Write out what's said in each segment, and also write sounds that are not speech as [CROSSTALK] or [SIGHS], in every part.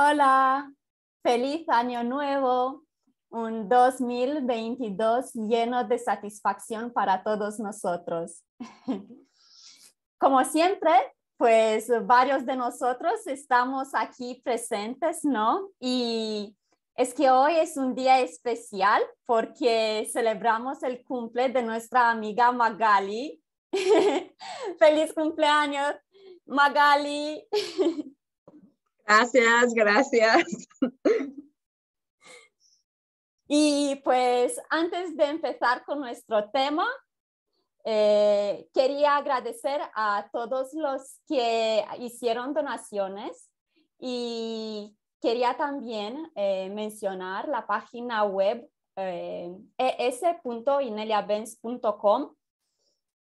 Hola, feliz año nuevo, un 2022 lleno de satisfacción para todos nosotros. [LAUGHS] Como siempre, pues varios de nosotros estamos aquí presentes, ¿no? Y es que hoy es un día especial porque celebramos el cumple de nuestra amiga Magali. [LAUGHS] Feliz cumpleaños, Magali. [LAUGHS] Gracias, gracias. Y pues antes de empezar con nuestro tema, eh, quería agradecer a todos los que hicieron donaciones y quería también eh, mencionar la página web eh, es.ineliabenz.com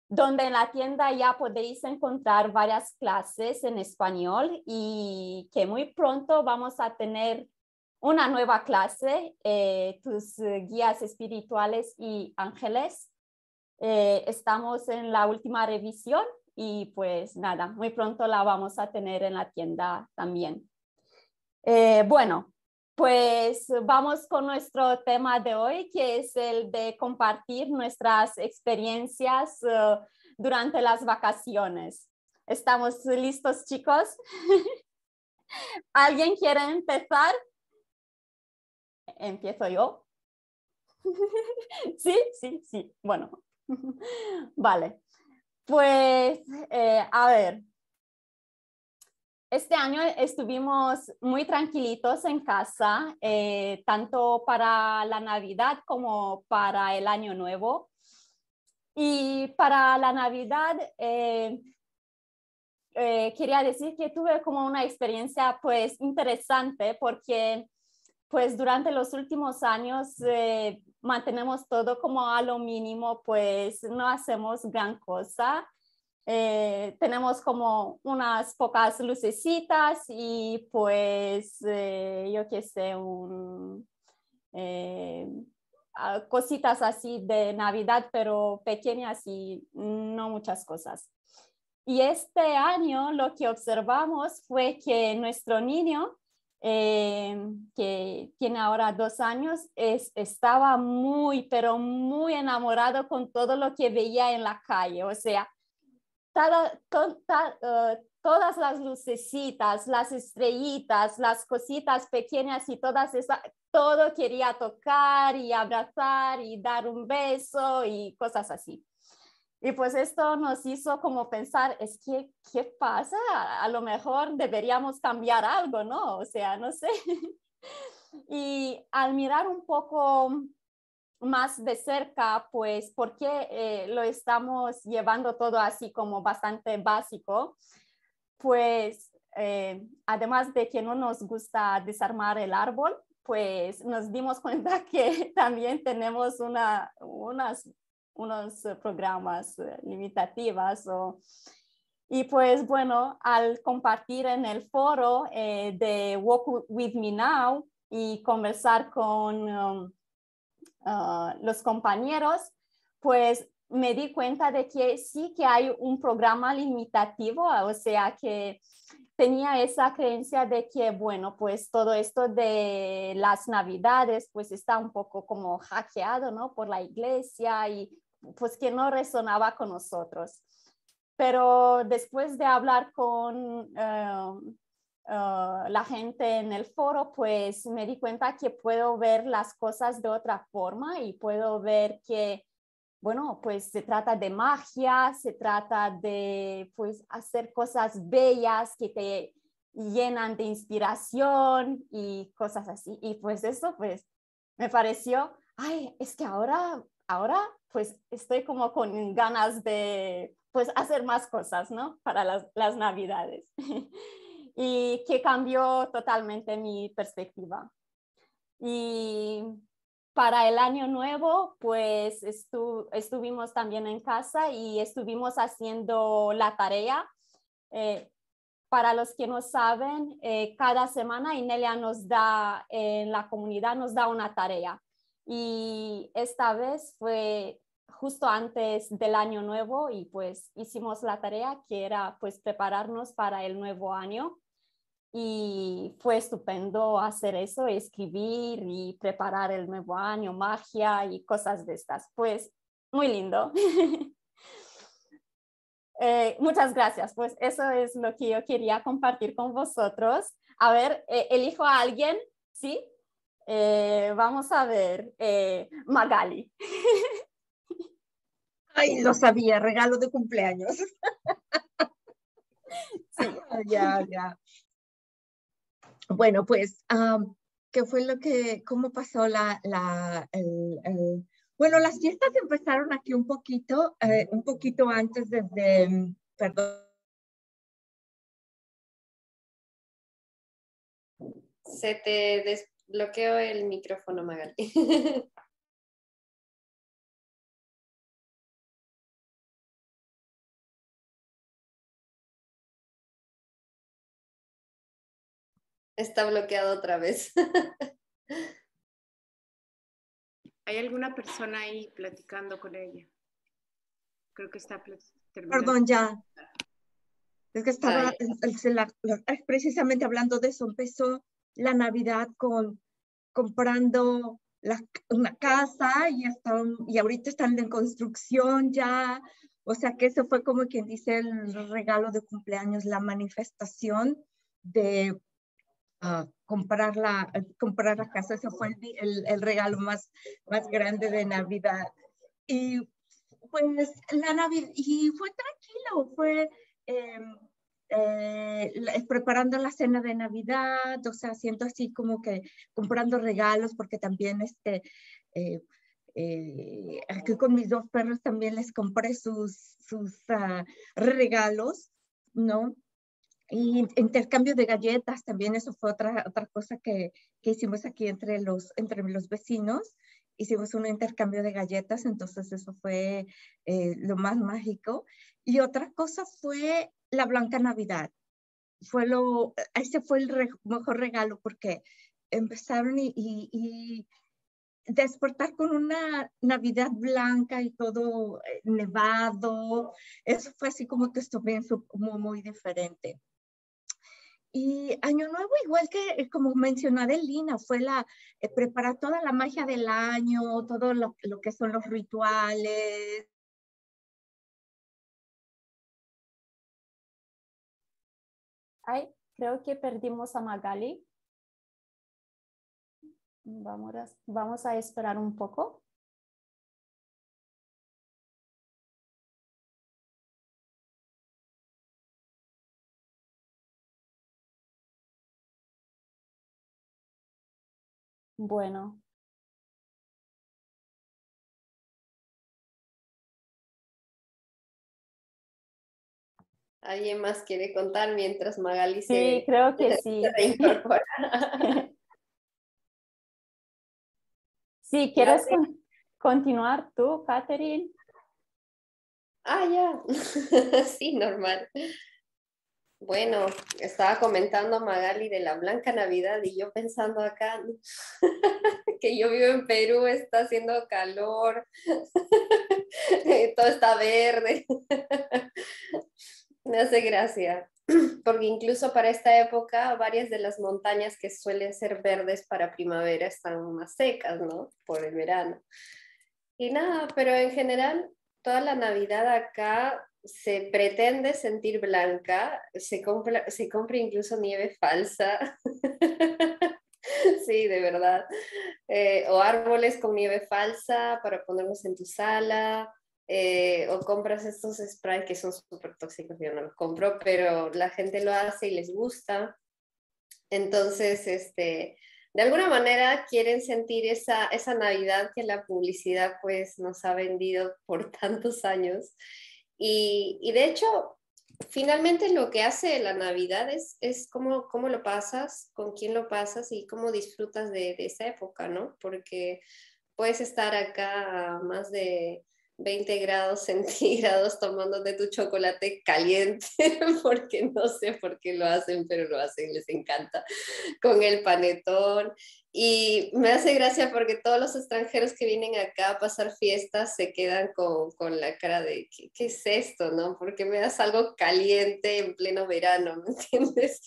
donde en la tienda ya podéis encontrar varias clases en español y que muy pronto vamos a tener una nueva clase, eh, tus guías espirituales y ángeles. Eh, estamos en la última revisión y pues nada, muy pronto la vamos a tener en la tienda también. Eh, bueno, pues vamos con nuestro tema de hoy, que es el de compartir nuestras experiencias uh, durante las vacaciones. ¿Estamos listos, chicos? [LAUGHS] ¿Alguien quiere empezar? Empiezo yo. [LAUGHS] sí, sí, sí. Bueno, [LAUGHS] vale. Pues, eh, a ver, este año estuvimos muy tranquilitos en casa, eh, tanto para la Navidad como para el Año Nuevo. Y para la Navidad, eh, eh, quería decir que tuve como una experiencia pues interesante porque pues durante los últimos años mantenemos todo como a lo mínimo, pues no hacemos gran cosa. Eh, tenemos como unas pocas lucecitas y pues eh, yo qué sé, eh, cositas así de Navidad, pero pequeñas y no muchas cosas. Y este año lo que observamos fue que nuestro niño, que tiene ahora dos años, es, estaba muy, pero muy enamorado con todo lo que veía en la calle. O sea, eh, todas las lucecitas, las estrellitas, las cositas pequeñas y todas esas, todo quería tocar y abrazar y dar un beso y cosas así. Y pues esto nos hizo como pensar, es que, ¿qué pasa? A lo mejor deberíamos cambiar algo, ¿no? O sea, no sé. [LAUGHS] y al mirar un poco más de cerca, pues, ¿por qué eh, lo estamos llevando todo así como bastante básico? Pues, eh, además de que no nos gusta desarmar el árbol, pues nos dimos [LAUGHS] cuenta que también tenemos una, unas, unos programas eh, limitativos y pues bueno, al compartir en el foro de Walk With Me Now y conversar con um, Ah, los compañeros, pues me di cuenta de que sí que hay un programa limitativo, o sea que tenía esa creencia de que, bueno, pues todo esto de las navidades, pues está un poco como hackeado, ¿no? Por la iglesia y pues que no resonaba con nosotros. Pero después de hablar con eh, Ah, la gente en el foro, pues me di cuenta que puedo ver las cosas de otra forma y puedo ver que, bueno, pues se trata de magia, se trata de, pues, hacer cosas bellas que te llenan de inspiración y cosas así. Y pues eso, pues, me pareció, ay, es que ahora, ahora, pues, estoy como con ganas de, pues, hacer más cosas, ¿no? Para las, las navidades. [LAUGHS] y que cambió totalmente mi perspectiva. Y para el año nuevo, pues estuvimos también en casa y estuvimos haciendo la tarea. Eh, para los que no saben, eh, cada semana Inelia nos da, en la comunidad nos da una tarea. Y esta vez fue justo antes del año nuevo y pues hicimos la tarea que era pues prepararnos para el nuevo año y fue estupendo hacer eso, escribir y preparar el nuevo año, magia y cosas de estas. Pues muy lindo. [LAUGHS] Eh, muchas gracias. Pues eso es lo que yo quería compartir con vosotros. A ver, eh, elijo a alguien, ¿sí? Eh, vamos a ver, Magali. [LAUGHS] Ay, lo sabía, regalo de cumpleaños. [LAUGHS] Sí. ya, ya. Bueno, pues, ¿qué fue lo que, cómo pasó la, la, bueno, las fiestas empezaron aquí un poquito, eh, un poquito antes desde, perdón. Se te desbloqueó el micrófono, Magali. [LAUGHS] Está bloqueado otra vez. [LAUGHS] ¿Hay alguna persona ahí platicando con ella? Creo que está Perdón, ya. Es que estaba precisamente hablando de eso. Empezó la Navidad con comprando una casa y, hasta, y ahorita están en construcción ya. O sea que eso fue como quien dice el regalo de cumpleaños, la manifestación de comprar, la, comprar la casa. Ese fue el, el, regalo más, más grande de Navidad. Y pues la Navidad, y fue tranquilo, fue em, eh, preparando la cena de Navidad, o sea, haciendo así como que comprando regalos, porque también este, eh, eh, aquí con mis dos perros también les compré sus, sus uh, regalos, ¿no? Y intercambio de galletas, también eso fue otra, otra cosa que, que, hicimos aquí entre los, entre los vecinos. Hicimos un intercambio de galletas, entonces eso fue eh, lo más mágico. Y otra cosa fue la Blanca Navidad. Fue lo, ese fue el mejor regalo porque empezaron y, y, despertar con una Navidad blanca y todo eh, nevado. Eso fue así como que estuvo bien, muy, muy diferente. Y Año Nuevo, igual que como mencionó Adelina, fue la, eh, preparar toda la magia del año, todo lo, que son los rituales. Ay, creo que perdimos a Magali. Vamos a esperar un poco. Bueno. ¿Alguien más quiere contar mientras Magali se, sí, creo que sí. [LAUGHS] reincorpora? [LAUGHS] sí, ¿quieres continuar tú, Catherine? Ah, ya. [LAUGHS] sí, normal. Bueno, estaba comentando Magali de la Blanca Navidad y yo pensando acá [LAUGHS] que yo vivo en Perú, está haciendo calor, [LAUGHS] todo está verde. [LAUGHS] Me hace gracia, porque incluso para esta época varias de las montañas que suelen ser verdes para primavera están más secas, ¿no? Por el verano. Y nada, pero en general toda la Navidad acá se pretende sentir blanca, se compra, se compra incluso nieve falsa. [LAUGHS] sí, de verdad. Eh, o árboles con nieve falsa para ponerlos en tu sala. Eh, o compras estos sprays que son súper tóxicos, yo no los compro, pero la gente lo hace y les gusta. Entonces, este, de alguna manera quieren sentir esa, esa Navidad que la publicidad pues nos ha vendido por [LAUGHS] tantos años y, de hecho, finalmente lo que hace la Navidad es, es cómo, cómo, lo pasas, con quién lo pasas y cómo disfrutas de, esa época, ¿no? Porque puedes estar acá más de 20 grados centígrados tomándote tu chocolate caliente, [LAUGHS] porque no sé por qué lo hacen, pero lo hacen, les encanta, con el panetón. Y me hace gracia porque todos los extranjeros que vienen acá a pasar fiestas se quedan con, con la cara de, ¿qué, ¿qué, es esto? ¿no? Porque me das algo caliente en pleno verano, ¿me entiendes?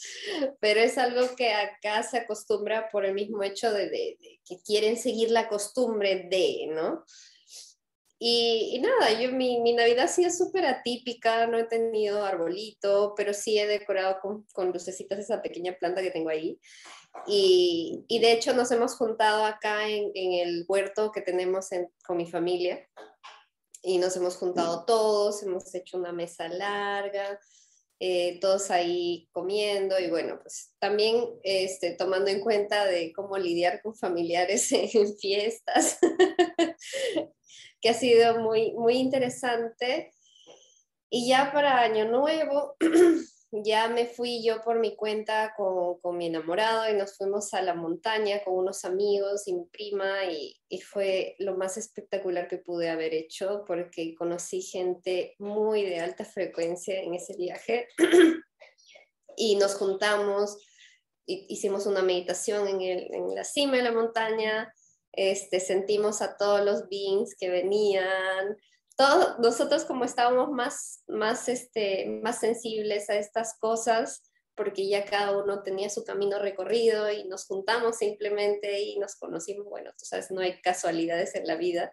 Pero es algo que acá se acostumbra por el mismo hecho de, de, de que quieren seguir la costumbre de, ¿no? Y, y, nada, yo mi, mi Navidad sí es súper atípica, no he tenido arbolito, pero sí he decorado con, con, lucecitas esa pequeña planta que tengo ahí. Y, y de hecho nos hemos juntado acá en, en el huerto que tenemos en, con mi familia y nos hemos juntado todos, hemos hecho una mesa larga, eh, todos ahí comiendo y bueno, pues también este, tomando en cuenta de cómo lidiar con familiares [LAUGHS] en fiestas [LAUGHS] que ha sido muy, muy interesante. Y ya para Año Nuevo, [CLEARS THROAT] ya me fui yo por mi cuenta con, con, mi enamorado y nos fuimos a la montaña con unos amigos y mi prima y, y, fue lo más espectacular que pude haber hecho porque conocí gente muy de alta frecuencia en ese viaje [CLEARS THROAT] y nos juntamos, hicimos una meditación en, el, en la cima de la montaña, este, sentimos a todos los beings que venían, todos nosotros como estábamos más, más, este, más sensibles a estas cosas, porque ya cada uno tenía su camino recorrido y nos juntamos simplemente y nos conocimos, bueno, tú sabes, no hay casualidades en la vida.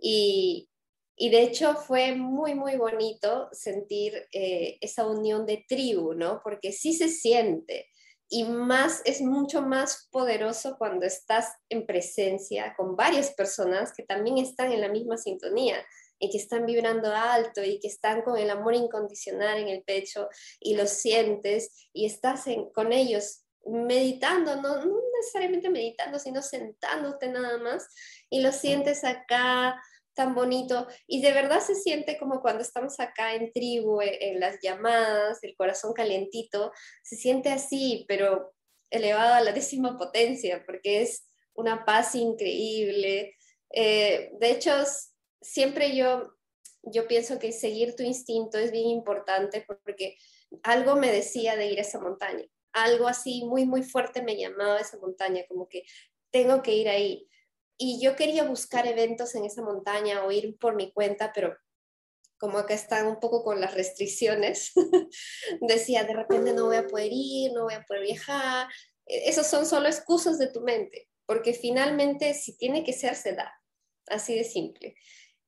Y, y de hecho fue muy, muy bonito sentir eh, esa unión de tribu, ¿no? Porque sí se siente, y más es mucho más poderoso cuando estás en presencia con varias personas que también están en la misma sintonía y que están vibrando alto y que están con el amor incondicional en el pecho y lo sientes y estás con ellos meditando, no, no necesariamente meditando, sino sentándote nada más y lo sientes acá tan bonito y de verdad se siente como cuando estamos acá en tribu, e, en las llamadas, el corazón calientito, se siente así, pero elevado a la [LAUGHS] décima potencia, porque es una paz increíble. Eh, de hecho, siempre yo, yo pienso que seguir tu instinto es bien importante porque algo me decía de ir a esa montaña, algo así muy, muy fuerte me llamaba a esa montaña, como que tengo que ir ahí y yo quería buscar eventos en esa montaña o ir por mi cuenta, pero como acá están un poco con las restricciones, [LAUGHS] decía, de repente no voy a poder ir, no voy a poder viajar. E-, esos son solo excusas de tu mente, porque finalmente si tiene que ser, se da. Así de simple.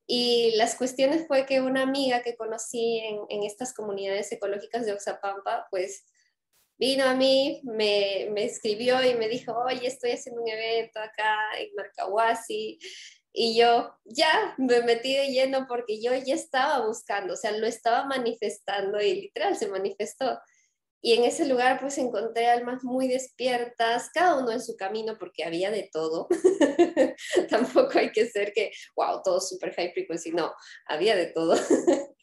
Y las cuestiones fue que una amiga que conocí en, en estas comunidades ecológicas de Oxapampa, pues vino a mí, me, me, escribió y me dijo, oye, estoy haciendo un evento acá en Marcahuasi. Y yo ya me metí de lleno porque yo ya estaba buscando, o sea, lo estaba manifestando y literal se manifestó. Y en ese lugar pues encontré almas muy despiertas, cada uno en su camino porque había de todo. [LAUGHS] Tampoco hay que ser que, wow, todo super high frequency, no, había de todo. [LAUGHS]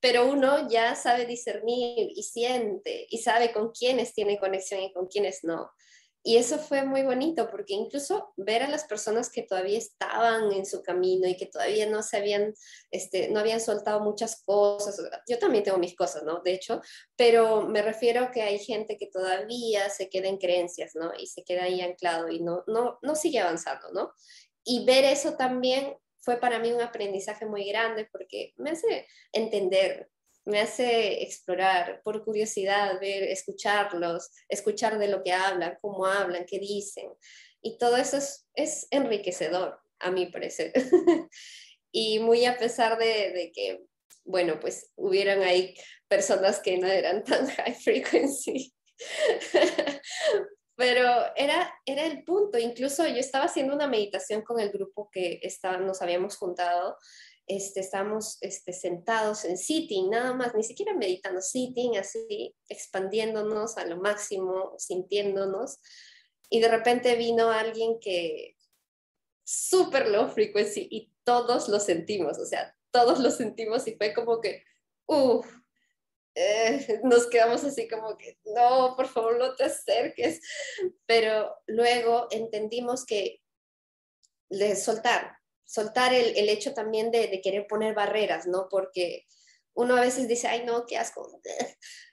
pero uno ya sabe discernir y siente y sabe con quiénes tiene conexión y con quiénes no. Y eso fue muy bonito porque incluso ver a las personas que todavía estaban en su camino y que todavía no se habían, este, no habían soltado muchas cosas. Yo también tengo mis cosas, ¿no? De hecho, pero me refiero a que hay gente que todavía se queda en creencias, ¿no? Y se queda ahí anclado y no, no, no sigue avanzando, ¿no? Y ver eso también fue para mí un aprendizaje muy grande porque me hace entender, me hace explorar por curiosidad, ver, escucharlos, escuchar de lo que hablan, cómo hablan, qué dicen. Y todo eso es, es enriquecedor, a mi parecer. [LAUGHS] y muy a pesar de, de que, bueno, pues hubieran ahí personas que no eran tan high frequency. [LAUGHS] pero era, era el punto. Incluso yo estaba haciendo una meditación con el grupo que estaba, nos habíamos juntado. Este, estábamos este, sentados en sitting, nada más, ni siquiera meditando, sitting, así, expandiéndonos a lo máximo, sintiéndonos. Y de repente vino alguien que súper low frequency y todos lo sentimos, o sea, todos lo sentimos y fue como que, uff, eh, nos quedamos así como que, no, por favor, no te acerques. Pero luego entendimos que le soltar, soltar el, el hecho también de, querer poner barreras, ¿no? Porque uno a veces dice, ay, no, qué asco.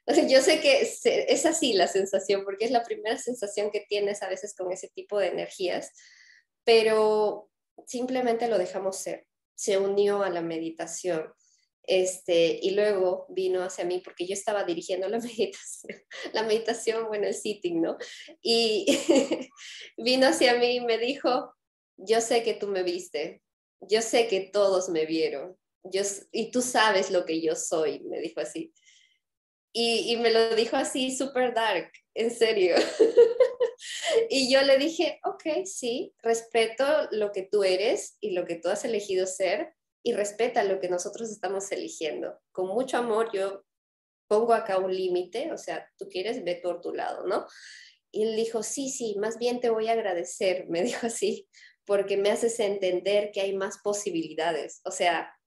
[LAUGHS] Yo sé que es así la sensación, porque es la primera sensación que tienes a veces con ese tipo de energías, pero simplemente lo dejamos ser. Se unió a la meditación. Este, y luego vino hacia mí porque yo estaba dirigiendo la [LAUGHS] meditación, la meditación, bueno, el sitting, ¿no? Y [LAUGHS] vino hacia mí y me dijo, yo sé que tú me viste, yo sé que todos me vieron, yo, y tú sabes lo que yo soy, me dijo así. Y, me lo dijo así, super dark, en serio. [LAUGHS] y yo le dije, ok, sí, respeto lo que tú eres y lo que tú has elegido ser y respeta lo que nosotros estamos eligiendo. Con mucho amor yo pongo acá un límite, o sea, tú quieres, ve por tu lado, ¿no? Y él dijo, sí, sí, más bien te voy a agradecer, [LAUGHS] me dijo así, porque me haces entender que hay más posibilidades. O sea,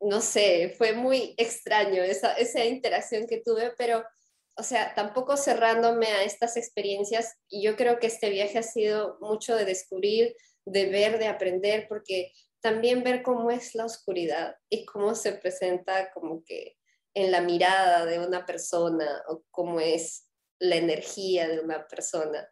no sé, fue muy extraño esa, esa interacción que tuve, pero, o sea, tampoco cerrándome a estas experiencias, y yo creo que este viaje ha sido mucho de descubrir, de ver, de aprender, porque también ver cómo es la oscuridad y cómo se presenta como que en la mirada de una persona o cómo es la energía de una persona.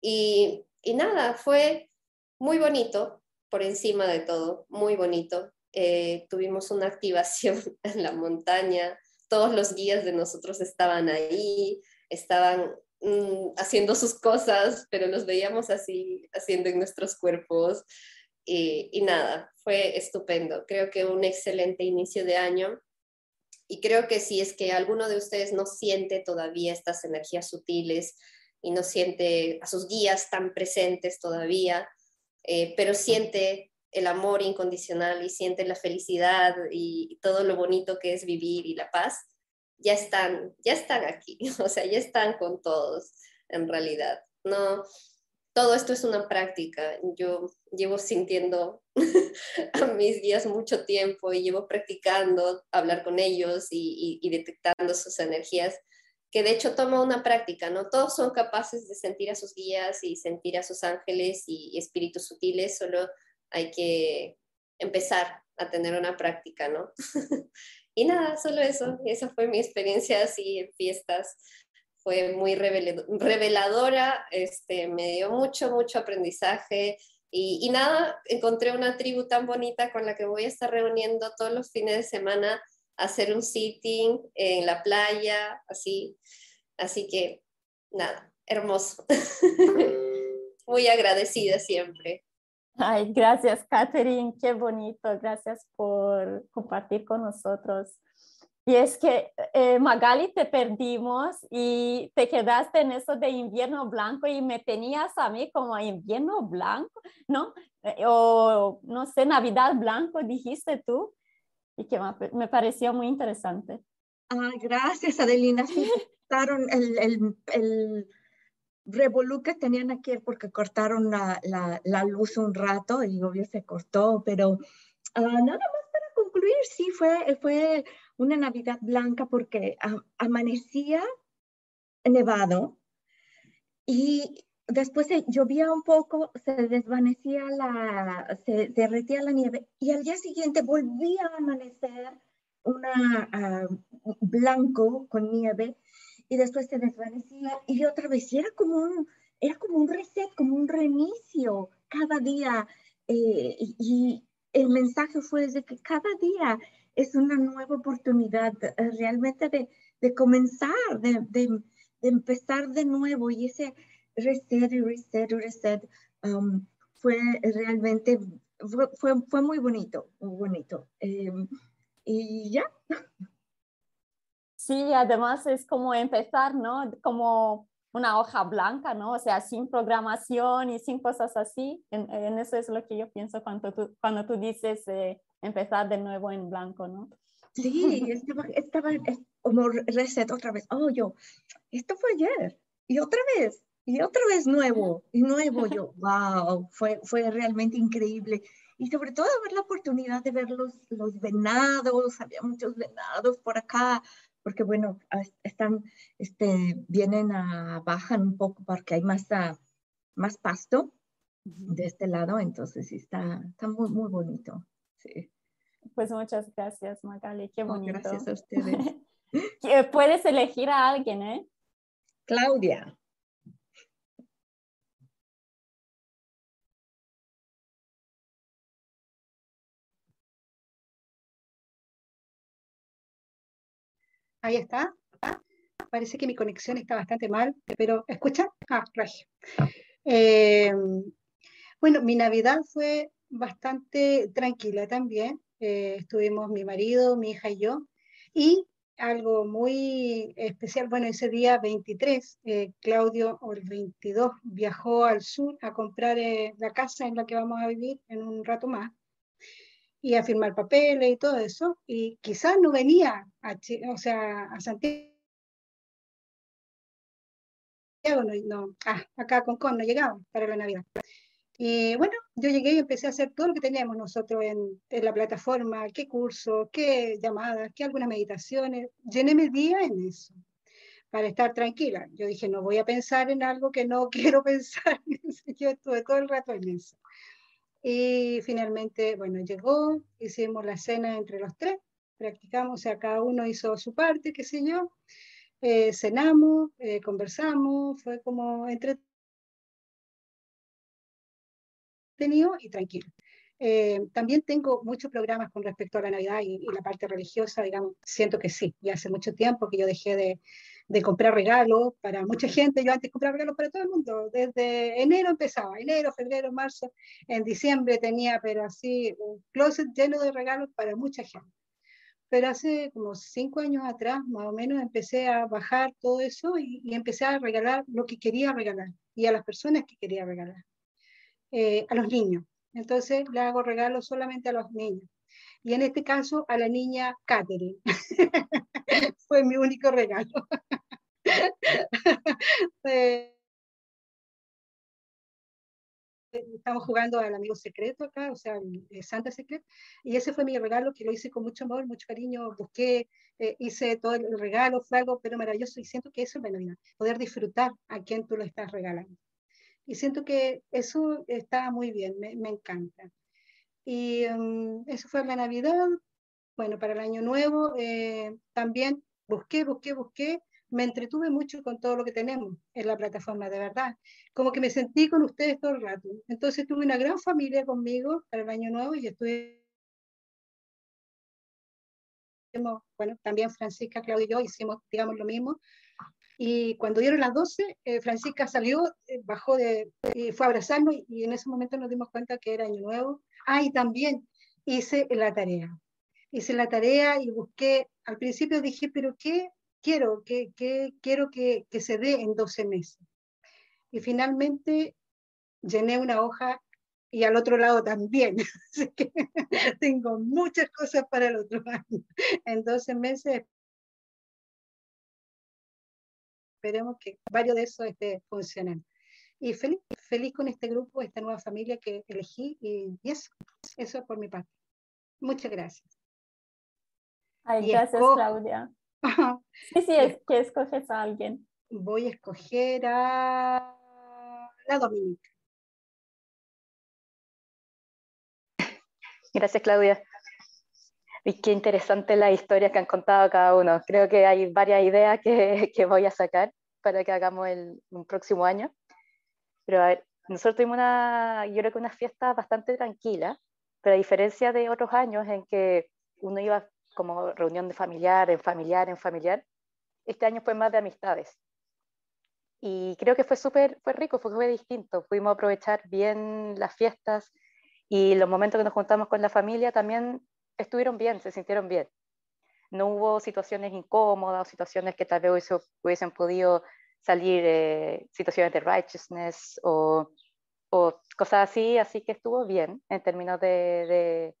Y, y nada, fue muy bonito, por encima de todo, muy bonito. Eh, tuvimos una activación [LAUGHS] en la montaña, todos los guías de nosotros estaban ahí, estaban mm, haciendo sus cosas, pero los veíamos así, haciendo en nuestros cuerpos. Y, y, nada, fue estupendo. Creo que un excelente inicio de año. Y creo que si es que alguno de ustedes no siente todavía estas energías sutiles y no siente a sus guías tan presentes todavía, eh, pero siente el amor incondicional y siente la felicidad y todo lo bonito que es vivir y la paz, ya están, ya están aquí, [LAUGHS] o sea, ya están con todos en realidad. No, todo esto es una práctica. Yo llevo sintiendo [LAUGHS] a mis guías mucho tiempo y llevo practicando hablar con ellos y, detectando sus energías que de hecho toma una práctica, ¿no? Todos son capaces de sentir a sus guías y sentir a sus ángeles y espíritus sutiles, solo hay que empezar a tener una práctica, ¿no? [LAUGHS] y nada, solo eso, esa fue mi experiencia así en fiestas, fue muy reveladora, este, me dio mucho, mucho aprendizaje y, y nada, encontré una tribu tan bonita con la que voy a estar reuniendo todos los fines de semana hacer un sitting en la playa, así. Así que, nada, hermoso. [LAUGHS] Muy agradecida siempre. Ay, gracias, Catherine, qué bonito. Gracias por compartir con nosotros. Y es que, eh, Magali, te perdimos y te quedaste en eso de invierno blanco y me tenías a mí como invierno blanco, ¿no? Eh, o, no sé, Navidad blanco, dijiste tú y que me pareció muy interesante. Ay, gracias, Adelina. Sí, [LAUGHS] cortaron el, el, el revolú que tenían aquí porque cortaron la, la, la, luz un rato y obvio se cortó, pero uh, nada más para concluir, sí, fue, fue una Navidad blanca porque uh, amanecía nevado y después se llovía un poco, se desvanecía la, se derretía la nieve y al día siguiente volvía a amanecer una uh, blanco con nieve y después se desvanecía y otra vez era como un, era como un reset, como un reinicio cada día eh, y, el mensaje fue de que cada día es una nueva oportunidad eh, realmente de, de comenzar, de, de empezar de nuevo y ese reset y reset y reset. Um, fue realmente, fue, fue, muy bonito, muy bonito. Eh, y ya. Sí, además es como empezar, ¿no? Como una hoja blanca, ¿no? O sea, sin programación y sin cosas así. En, en eso es lo que yo pienso cuando tú, cuando tú dices eh, empezar de nuevo en blanco, ¿no? Sí, estaba, estaba como reset otra vez. Oh, yo, esto fue ayer y otra vez y otra vez nuevo, y nuevo yo, wow, fue, fue realmente increíble. Y sobre todo ver la oportunidad de ver los, los venados, había muchos venados por acá, porque bueno, están, este, vienen a, bajan un poco porque hay más, ah, más pasto, de este lado, entonces sí está, está muy, muy bonito. Sí. Pues muchas gracias, Magali, qué bonito. gracias a [LAUGHS] ustedes. Puedes elegir a alguien, ¿eh? Claudia. Ahí está. Parece que mi conexión está bastante mal, pero ¿escucha? Ah, regio. Eh, bueno, mi Navidad fue bastante tranquila también. Eh, estuvimos mi marido, mi hija y yo. Y algo muy especial, bueno, ese día 23, eh, Claudio, o el 22, viajó al sur a comprar la casa en la que vamos a vivir en un rato más y a firmar papeles y todo eso, y quizás no venía a, o sea, a Santiago, no, no ah, acá con Con no llegaba para la Navidad. Y bueno, yo llegué y empecé a hacer todo lo que teníamos nosotros en, en la plataforma, qué curso, qué llamadas, qué algunas meditaciones. Llené mi día en eso, para estar tranquila. Yo dije, no voy a pensar en algo que no [LAUGHS] quiero pensar. yo estuve todo el rato en eso. Y finalmente, bueno, llegó, hicimos la cena entre los tres, practicamos, o sea, cada uno hizo su parte, qué sé yo, eh, cenamos, eh, conversamos, fue como entretenido y tranquilo. Eh, también tengo muchos programas con respecto a la Navidad y, y, la parte religiosa, digamos, siento que sí, ya hace mucho tiempo que yo dejé de, de comprar regalos para mucha gente. Yo antes compraba regalos para todo el mundo. Desde enero empezaba, enero, febrero, marzo. En diciembre tenía, pero así, un closet lleno de regalos para mucha gente. Pero hace como cinco años atrás, más o menos, empecé a bajar todo eso y, y empecé a regalar lo que quería regalar y a las personas que quería regalar. Eh, a los niños. Entonces le hago regalos solamente a los niños. Y en este caso a la niña Catherine. [LAUGHS] Fue mi único regalo. [LAUGHS] estamos jugando al amigo secreto acá, o sea, Santa Secret, y ese fue mi regalo que lo hice con mucho amor, mucho cariño, busqué, eh, hice todo el regalo, fue algo pero maravilloso y siento que eso es la Navidad, poder disfrutar a quien tú lo estás regalando. Y siento que eso está muy bien, me, me encanta. Y um, eso fue la Navidad. Bueno, para el Año Nuevo eh, también busqué, busqué, busqué. Me entretuve mucho con todo lo que tenemos en la plataforma, de verdad. Como que me sentí con ustedes todo el rato. Entonces tuve una gran familia conmigo para el Año Nuevo y estuve bueno, también Francisca, Claudia y yo hicimos, digamos, lo mismo. Y cuando dieron las 12, eh, Francisca salió, eh, bajó de, y fue a abrazarnos y en ese momento nos dimos cuenta que era Año Nuevo. Ah, y también hice la tarea. Hice la tarea y busqué, al principio dije, pero ¿qué quiero? ¿Qué, qué quiero que, que se dé en 12 meses? Y finalmente llené una hoja y al otro lado también. [LAUGHS] Así que [LAUGHS] tengo muchas cosas para el otro año. [LAUGHS] En 12 meses esperemos que varios de esos esté funcionando. Y feliz, feliz con este grupo, esta nueva familia que elegí y, eso, eso es por mi parte. Muchas gracias. Ay, gracias, Claudia. [LAUGHS] sí, sí, es que escoges a alguien. Voy a escoger a la Dominica. Gracias, Claudia. Y qué interesante la historia que han contado cada uno. Creo que hay varias ideas que, [LAUGHS] que voy a sacar para que hagamos el, un próximo año. Pero a ver, nosotros tuvimos una, yo creo que una fiesta bastante tranquila, pero a diferencia de otros años en que uno iba como reunión de familiar, en familiar, en familiar, este año fue más de amistades. Y creo que fue súper, fue rico, fue, fue distinto. Pudimos aprovechar bien las fiestas y los momentos que nos juntamos con la familia también estuvieron bien, se sintieron bien. No hubo situaciones incómodas, situaciones que tal vez hubiesen podido salir eh, situaciones de righteousness o, o, cosas así, así que estuvo bien en términos de,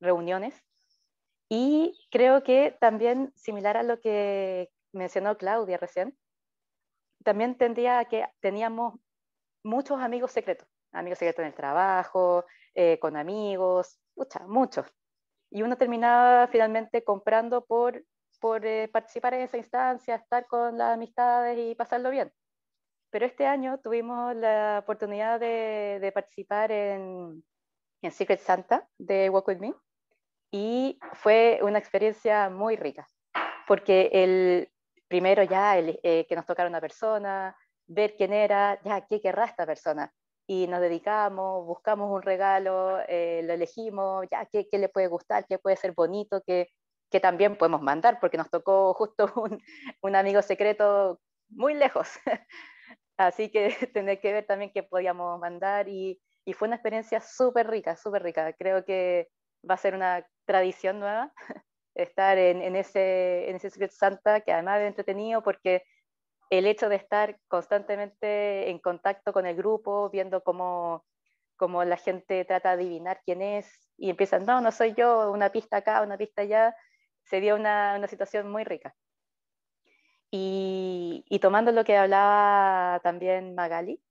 reuniones. Y creo que también, similar a lo que mencionó Claudia recién, también tendría que teníamos muchos amigos secretos, amigos secretos en el trabajo, eh, con amigos, muchos y uno terminaba finalmente comprando por, por eh, participar en esa instancia, estar con las amistades y pasarlo bien. pero este año tuvimos la oportunidad de, de participar en, en Secret Santa de Walk With Me y fue una experiencia muy rica, porque el primero ya el, eh, que nos tocara una persona, ver quién era, ya qué querrá esta persona, y nos dedicamos, buscamos un regalo, eh, lo elegimos, ya qué, qué, le puede gustar, qué puede ser bonito, qué, que también podemos mandar, porque nos tocó justo [LAUGHS] un, un amigo secreto muy lejos. [LAUGHS] Así que [LAUGHS] tener que ver también qué podíamos mandar y, y fue una experiencia súper rica, súper rica. Creo que va a ser una tradición nueva [LAUGHS] estar en, ese, en ese Secret Santa, que además es entretenido porque el hecho de estar constantemente en contacto con el grupo, viendo cómo, cómo la gente trata de adivinar quién es y empiezan, no, no soy yo, una pista acá, una pista allá, se dio una, una situación muy rica. Y, y, tomando lo que hablaba también Magali,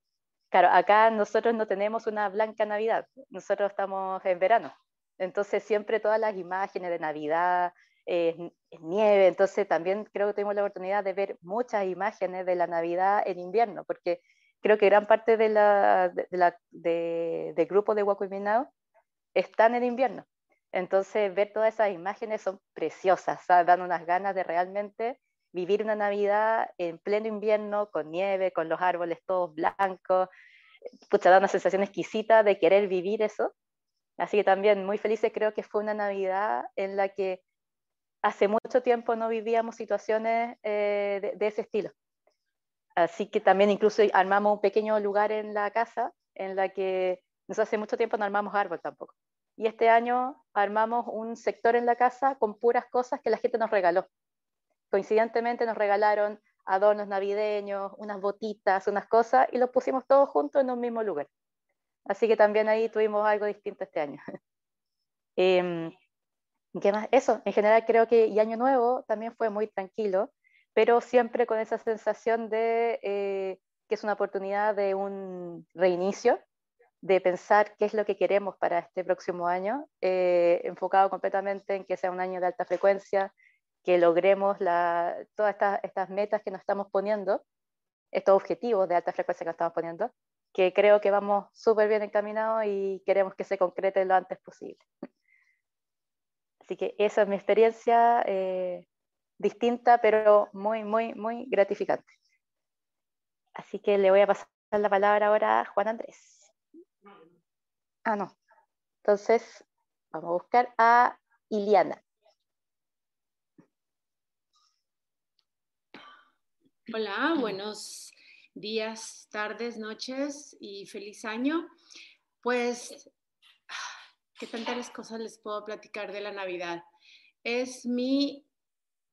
claro, acá nosotros no tenemos una blanca Navidad, nosotros estamos en verano, entonces siempre todas las imágenes de Navidad, eh, nieve, entonces también creo que tuvimos la oportunidad de ver muchas imágenes de la Navidad en invierno, porque creo que gran parte de la, de, la, de, del grupo de están en invierno. Entonces ver todas esas imágenes son preciosas, dan unas ganas de realmente vivir una Navidad en pleno invierno, con nieve, con los árboles todos blancos, pucha, da una sensación exquisita de querer vivir eso. Así que también muy felices, creo que fue una Navidad en la que hace mucho tiempo no vivíamos situaciones eh, de, de, ese estilo. Así que también incluso armamos un pequeño lugar en la casa en la que nos hace mucho tiempo no armamos árbol tampoco. Y este año armamos un sector en la casa con puras cosas que la gente nos regaló. Coincidentemente nos regalaron adornos navideños, unas botitas, unas cosas, y los pusimos todos juntos en un mismo lugar. Así que también ahí tuvimos algo distinto este año. [LAUGHS] eh, ¿Qué más? Eso, en general creo que y Año Nuevo también fue muy tranquilo, pero siempre con esa sensación de eh, que es una oportunidad de un reinicio, de pensar qué es lo que queremos para este próximo año, eh, enfocado completamente en que sea un año de alta frecuencia, que logremos la, todas estas, estas metas que nos estamos poniendo, estos objetivos de alta frecuencia que nos estamos poniendo, que creo que vamos súper bien encaminados y queremos que se concrete lo antes posible. [LAUGHS] Así que esa es mi experiencia eh, distinta, pero muy, muy, muy gratificante. Así que le voy a pasar la palabra ahora a Juan Andrés. Ah, no. Entonces, vamos a buscar a Iliana. Hola, buenos días, tardes, noches y feliz año. Pues, [SIGHS] ¿qué tantas cosas les puedo platicar de la Navidad? Es mi,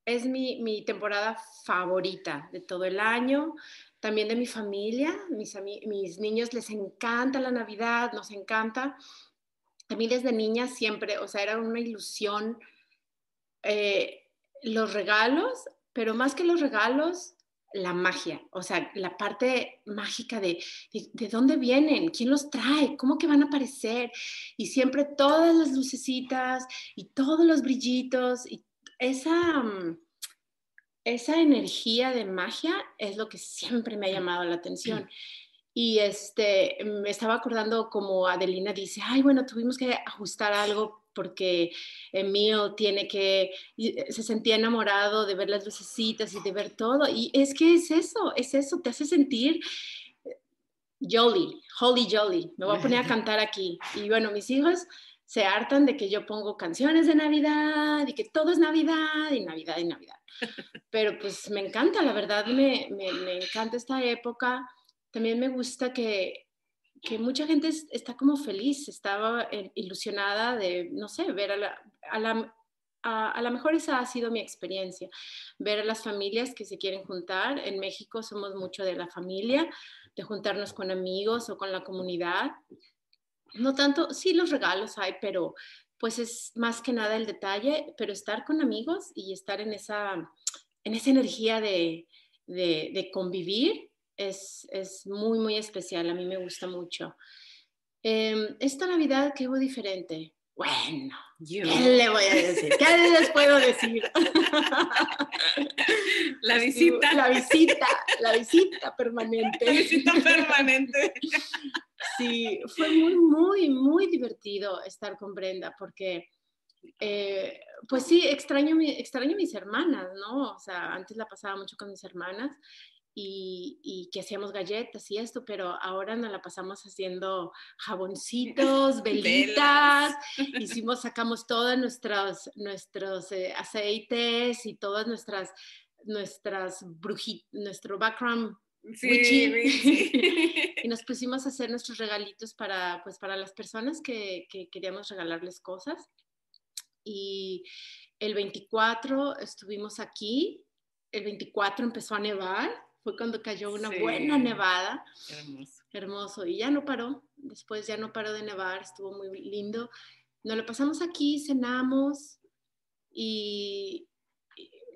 es mi, mi temporada favorita de todo el año también de mi familia. Mis, mis niños les encanta la Navidad, nos encanta. A mí desde niña siempre, o sea, era una ilusión eh, los regalos, pero más que los regalos, la magia, o sea, la parte mágica de, de, de, dónde vienen, quién los trae, cómo que van a aparecer, y siempre todas las lucecitas y todos los brillitos, y esa, mm, esa energía de magia es lo que siempre me ha llamado la atención. Y este, me estaba acordando como Adelina dice, ay, bueno, tuvimos que ajustar algo porque Emil tiene que, se sentía enamorado de ver las lucecitas y de ver todo. Y es que es eso, es eso, te hace sentir jolly, holy jolly. Me voy a poner a [LAUGHS] cantar aquí. Y bueno, mis hijos se hartan de que yo pongo canciones de Navidad y que todo es Navidad y Navidad y Navidad. Pero pues me encanta, la verdad me, me, me encanta esta época. También me gusta que, que mucha gente está como feliz, estaba ilusionada de, no sé, ver a la, a la, a, a lo mejor esa ha sido mi experiencia, ver a las familias que se quieren juntar. En México somos mucho de la familia, de juntarnos con amigos o con la comunidad. No tanto, sí los regalos hay, pero pues es más que nada el detalle, pero estar con amigos y estar en esa, en esa energía de, de, de convivir es, es, muy, muy especial. A mí me gusta mucho. Eh, esta Navidad, ¿qué hubo diferente? Bueno, ¿qué le voy a decir? ¿Qué les puedo decir? [LAUGHS] La visita. La visita, la visita permanente. La visita permanente. [LAUGHS] Sí, fue muy, muy, muy divertido estar con Brenda porque, eh, pues sí, extraño, extraño mis hermanas, ¿no? O sea, antes la pasaba mucho con mis hermanas y, que hacíamos galletas y esto, pero ahora nos la pasamos haciendo jaboncitos, [LAUGHS] velitas, hicimos, sacamos todos nuestros, nuestros eh, aceites y todas nuestras, nuestras brujitas, nuestro background [LAUGHS] y nos pusimos a hacer nuestros regalitos para, pues, para las personas que, que queríamos regalarles cosas. Y el 24 estuvimos aquí, el 24 empezó a nevar fue cuando cayó una buena nevada. Hermoso. Hermoso. Y ya no paró. Después ya no paró de nevar. Estuvo muy lindo. Nos lo pasamos aquí, cenamos y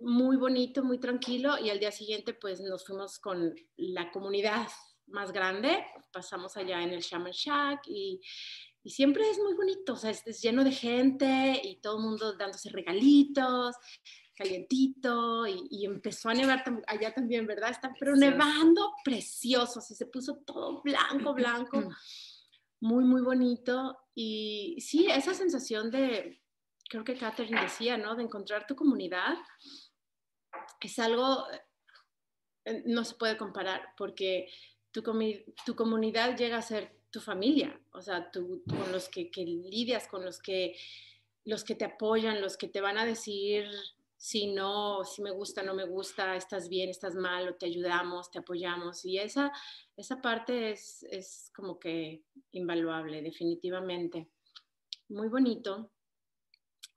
muy bonito, muy tranquilo. Y al día siguiente pues nos fuimos con la comunidad más grande. Pasamos allá en el Shaman Shack y, y siempre es muy bonito. O sea, es, es lleno de gente y todo el mundo dándose regalitos calientito y, empezó a nevar allá también, ¿verdad? Está pero nevando precioso, así se puso todo blanco, blanco, muy, muy bonito. Y sí, esa sensación de, creo que Catherine decía, ¿no? De encontrar tu comunidad es algo, eh, no se puede comparar porque tu, tu comunidad llega a ser tu familia, o sea, tú, con los que, que lidias, con los que los que te apoyan, los que te van a decir si no, si me gusta, no me gusta, estás bien, estás mal, o te ayudamos, te apoyamos. Y esa, esa parte es, es como que invaluable, definitivamente. Muy bonito.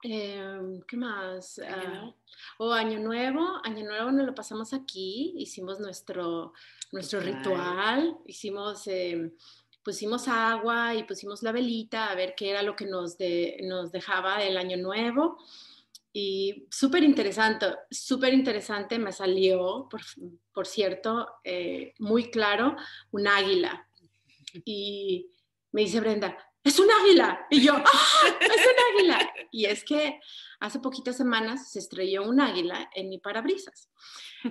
Em, ¿Qué más? Ah, o Año Nuevo. Año Nuevo nos lo pasamos aquí, hicimos nuestro, nuestro ritual, hicimos, em, pusimos agua y pusimos la velita a ver qué era lo que nos, de, nos dejaba el Año Nuevo. Y súper interesante, súper interesante me salió, por, por cierto, eh, muy claro, un águila. Y me dice Brenda, es un águila. Y yo, ¡ah! Es un águila. Y es que hace poquitas semanas se estrelló un águila en mi parabrisas.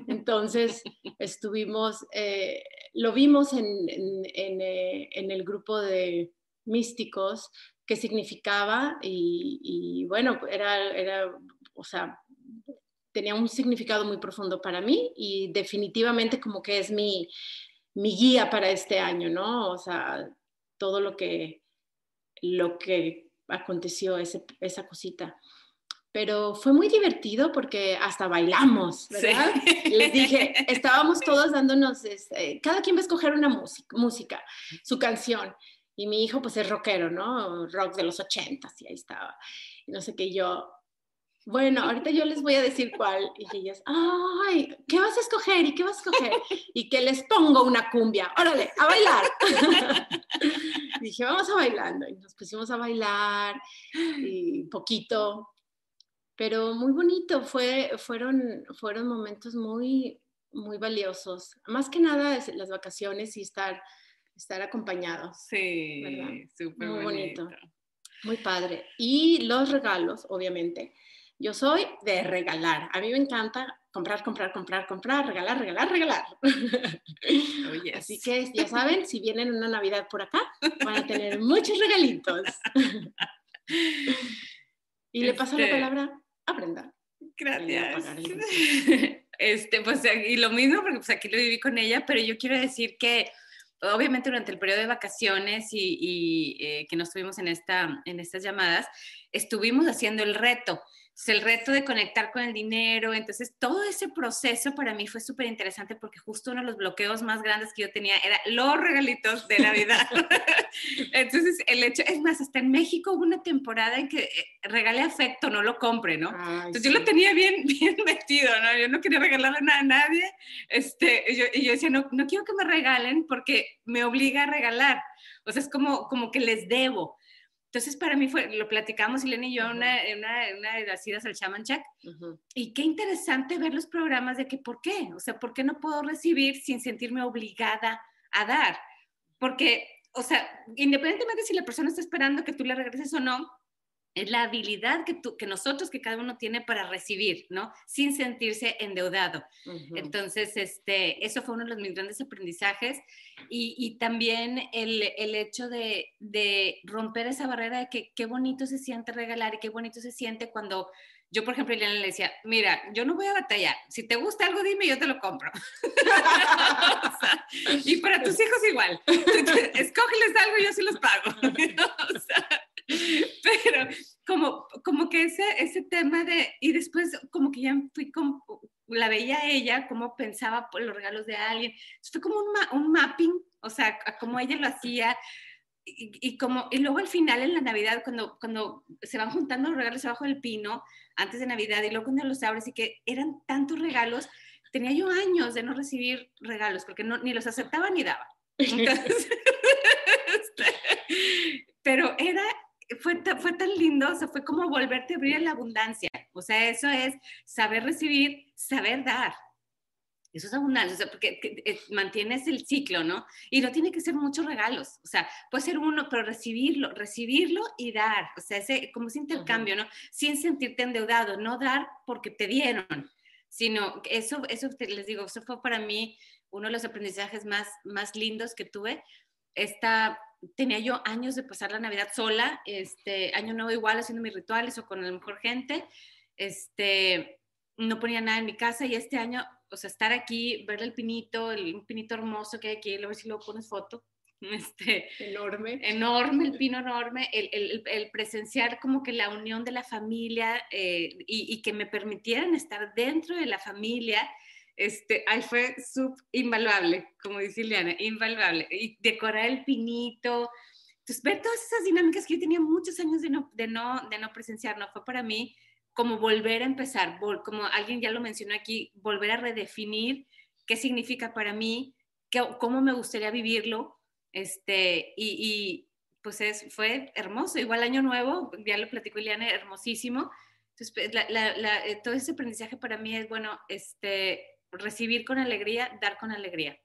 Entonces estuvimos, eh, lo vimos en, eh, en, el grupo de místicos qué significaba y, bueno, era, era, o sea, tenía un significado muy profundo para mí y definitivamente como que es mi, mi guía para este año, ¿no? O sea, todo lo que, lo que aconteció, ese, esa cosita. Pero fue muy divertido porque hasta bailamos, ¿verdad? Les dije, [LAUGHS] estábamos todos dándonos, este, cada quien va a escoger una música, música, su canción. Y mi hijo pues es rockero, ¿no? Rock de los ochentas y ahí estaba. Y no sé qué yo, bueno, ahorita yo les voy a decir cuál. Y ellas, ay, ¿qué vas a escoger? ¿Y qué vas a escoger? Y que les pongo una cumbia. Órale, a bailar. [LAUGHS] dije, vamos a bailando. Y nos pusimos a bailar y poquito, pero muy bonito. Fue, fueron, fueron momentos muy, muy valiosos. Más que nada las vacaciones y estar estar acompañados. Sí, súper Muy bonito. Muy padre. Y los regalos, obviamente. Yo soy de regalar. A mí me encanta comprar, comprar, comprar, comprar, regalar, regalar, regalar. Oh, Así que ya saben, si vienen una Navidad por acá, van a tener muchos regalitos. y le paso la este palabra a Brenda. Gracias. [LAUGHS] Este, pues, y lo mismo, porque pues aquí lo viví con ella, pero yo quiero decir que obviamente durante el periodo de vacaciones y, eh, que nos tuvimos en, esta, en estas llamadas, estuvimos haciendo el reto el reto de conectar con el dinero, entonces todo ese proceso para mí fue súper interesante porque justo uno de los bloqueos más grandes que yo tenía era los regalitos de Navidad. [LAUGHS] entonces el hecho, es más, hasta en México hubo una temporada en que eh, regale afecto, no lo compre, ¿no? entonces yo lo tenía bien, [LAUGHS] bien metido, ¿no? Yo no quería regalarle nada a nadie, este, yo, y yo decía, no, no quiero que me regalen porque me obliga a regalar, o sea, es como, como que les debo. Entonces, para mí fue, lo platicamos, Elena y yo, una, una, una, de las idas al Shaman Check, y qué interesante ver los programas de que, ¿por qué? O sea, ¿por qué no puedo recibir sin sentirme obligada a dar? Porque, o sea, independientemente si la persona está esperando que tú le regreses o no, es la habilidad que, tú, que nosotros, que cada uno tiene para recibir, ¿no? Sin sentirse endeudado. Entonces, este, eso fue uno de los mis grandes aprendizajes y, y también el, el hecho de, de, romper esa barrera de que qué bonito se siente regalar y qué bonito se siente cuando yo, por ejemplo, Liliana le decía, mira, yo no voy a batallar. Si te gusta algo, dime, yo te lo compro. [LAUGHS] y para tus hijos igual. [LAUGHS] Escógeles algo yo sí los pago. [LAUGHS] o sea, pero como, como que ese, ese tema de, y después como que ya fui como, la veía ella, cómo pensaba por los regalos de alguien. Fue como un, un mapping, o sea, como ella lo hacía, y, como, y luego al final en la Navidad, cuando, cuando se van juntando los regalos abajo del pino, antes de Navidad, y luego cuando los abres y que eran tantos regalos, tenía yo años de no recibir regalos, porque no, ni los aceptaba ni daba. [LAUGHS] Este, pero era, fue, fue tan lindo, o sea, fue como volverte a abrir la abundancia. O sea, eso es saber recibir, saber dar. Eso es abundancia, o sea, porque eh, mantienes el ciclo, ¿no? Y no tiene que ser muchos regalos, o sea, puede ser uno, pero recibirlo, recibirlo y dar, o sea, ese, como ese intercambio, ¿no? Sin sentirte endeudado, no dar porque te dieron, sino eso, eso les digo, eso fue para mí uno de los aprendizajes más, más lindos que tuve. Esta, tenía yo años de pasar la Navidad sola, este, año nuevo igual haciendo mis rituales o con la mejor gente, este, no ponía nada en mi casa y este año o sea, estar aquí, ver el pinito, el, un pinito hermoso que hay aquí, a ver si luego pones foto. [LAUGHS] Este, enorme. Enorme, el pino enorme, el, el, el presenciar como que la unión de la familia eh, y, y, que me permitieran estar dentro de la familia, este, ahí fue sub invaluable, como dice Ileana, invaluable. Y decorar el pinito, entonces ver todas esas dinámicas que yo tenía muchos años de no, de no, de no presenciar, no fue para mí como volver a empezar, como alguien ya lo mencionó aquí, volver a redefinir qué significa para mí, qué, cómo me gustaría vivirlo, este, y, y pues es, fue hermoso. Igual año nuevo, ya lo platicó Ileana, hermosísimo. Entonces, pues, eh, todo ese aprendizaje para mí es, bueno, este, recibir con alegría, dar con alegría.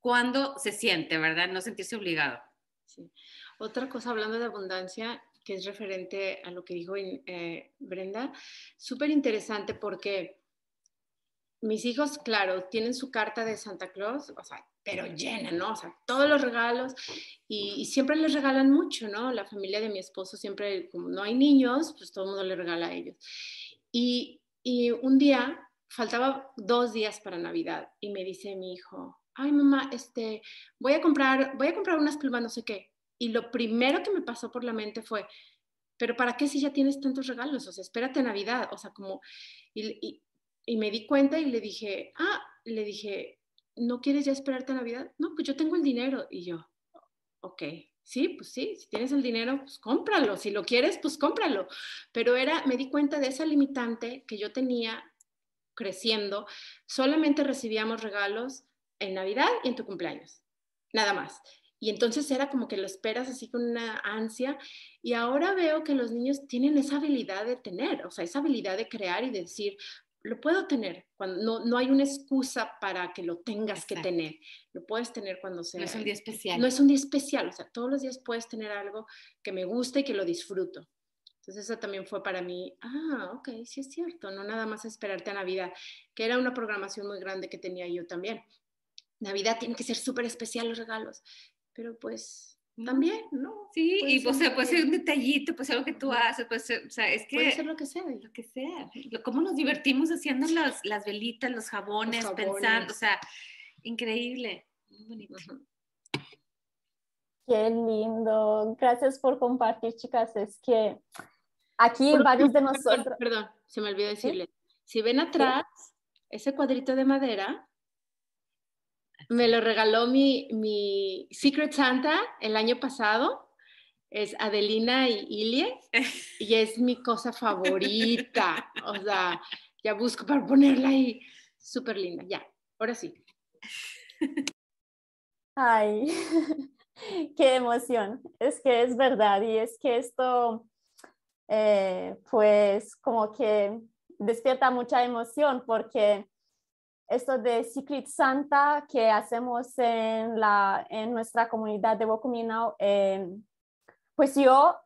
Cuando se siente, ¿verdad? No sentirse obligado. Sí. Otra cosa, hablando de abundancia, que es referente a lo que dijo eh, Brenda, súper interesante porque mis hijos, claro, tienen su carta de Santa Claus, o sea, pero llena, ¿no? O sea, todos los regalos y, siempre les regalan mucho, ¿no? La familia de mi esposo siempre, como no hay niños, pues todo el mundo le regala a ellos. Y, y un día, faltaba dos días para Navidad y me dice mi hijo, ay mamá, este, voy a comprar, voy a comprar unas plumas, no sé qué. Y lo primero que me pasó por la mente fue, pero ¿para qué si ya tienes tantos regalos? O sea, espérate Navidad. O sea, como, y, y, me di cuenta y le dije, ah, le dije, ¿no quieres ya esperarte a Navidad? No, pues yo tengo el dinero. Y yo, ok, sí, pues sí, si tienes el dinero, pues cómpralo. Si lo quieres, pues cómpralo. Pero era, me di cuenta de esa limitante que yo tenía creciendo. Solamente recibíamos regalos en Navidad y en tu cumpleaños. Nada más. Y entonces era como que lo esperas así con una ansia. Y ahora veo que los niños tienen esa habilidad de tener, o sea, esa habilidad de crear y de decir, lo puedo tener, cuando no, no hay una excusa para que lo tengas que tener. Lo puedes tener cuando sea. No es un día especial. No es un día especial, o sea, todos los días puedes tener algo que me gusta y que lo disfruto. Entonces eso también fue para mí, ah, ok, sí es cierto, no nada más esperarte a Navidad, que era una programación muy grande que tenía yo también. Navidad tiene que ser súper especial los regalos pero pues también, ¿no? Sí, y pues, puede ser un detallito, pues algo que tú haces, pues, o sea, es que... Puede ser lo que sea. Lo que sea. Cómo nos divertimos haciendo las, las velitas, los jabones, pensando, o sea, increíble. Muy bonito. Qué lindo. Gracias por compartir, chicas. Es que aquí varios de nosotros... Perdón, se me olvidó decirle. Si ven atrás, ese cuadrito de madera me lo regaló mi, mi Secret Santa el año pasado. Es Adelina y Ilie. [LAUGHS] Y es mi cosa favorita. O sea, ya busco para ponerla ahí. Súper linda. Ya, ahora sí. Ay, [LAUGHS] qué emoción. Es que es verdad. Y es que esto, eh, pues, como que despierta mucha emoción porque esto de Secret Santa que hacemos en, la, en nuestra comunidad de Wokuminau, eh, pues yo,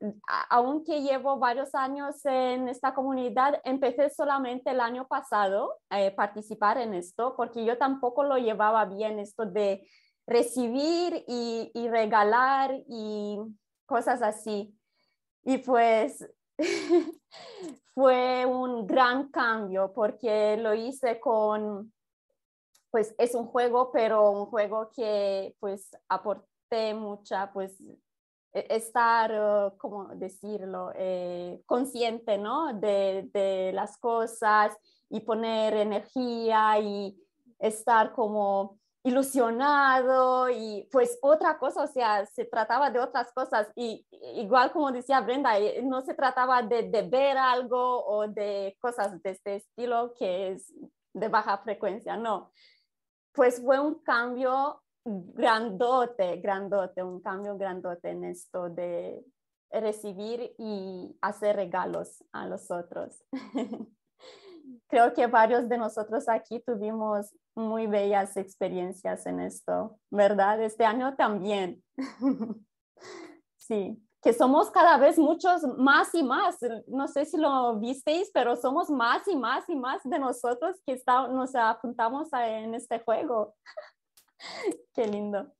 aunque llevo varios años en esta comunidad, empecé solamente el año pasado a eh, participar en esto, porque yo tampoco lo llevaba bien esto de recibir y, y regalar y cosas así. Y pues [LAUGHS] fue un gran cambio porque lo hice con, pues es un juego, pero un juego que pues aporté mucha, pues e-, estar, uh, ¿cómo decirlo?, eh, consciente, ¿no? De, de, las cosas y poner energía y estar como ilusionado y pues otra cosa, o sea, se trataba de otras cosas y igual como decía Brenda, eh, no se trataba de, de ver algo o de cosas de este estilo que es de baja frecuencia, no. Pues fue un cambio grandote, grandote, un cambio grandote en esto de recibir y hacer regalos a los otros. [LAUGHS] Creo que varios de nosotros aquí tuvimos muy bellas experiencias en esto, ¿verdad? Este año también. [LAUGHS] sí, que somos cada vez muchos más y más. No sé si lo visteis, pero somos más y más y más de nosotros que está, nos apuntamos en este juego. [LAUGHS] Qué lindo.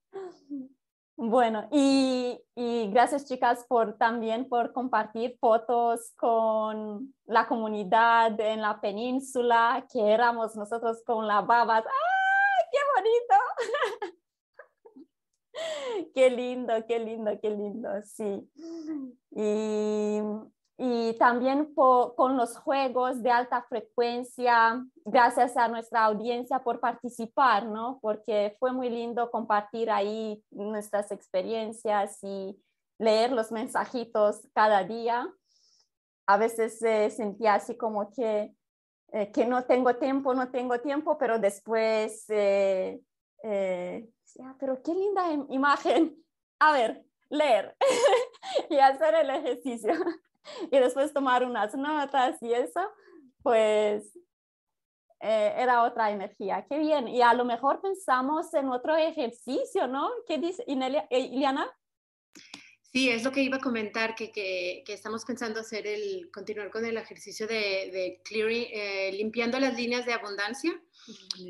Bueno, y, y, gracias chicas por también por compartir fotos con la comunidad en la península, que éramos nosotros con la babas. ¡Ay, qué bonito! [LAUGHS] qué lindo, qué lindo, qué lindo, sí. Y y también con los juegos de alta frecuencia, gracias a nuestra audiencia por participar, ¿no? Porque fue muy lindo compartir ahí nuestras experiencias y leer los mensajitos cada día. A veces se sentía así como que, eh, que no tengo tiempo, no tengo tiempo, pero después, eh, eh, pero qué linda imagen. A ver, leer [LAUGHS] y hacer el ejercicio. [LAUGHS] y después tomar unas notas y eso, pues eh, era otra energía. Qué bien. Y a lo mejor pensamos en otro ejercicio, ¿no? ¿Qué dice eh, Iliana? Sí, es lo que iba a comentar, que, que, que estamos pensando hacer el, continuar con el ejercicio de, de clearing, eh, limpiando las líneas de abundancia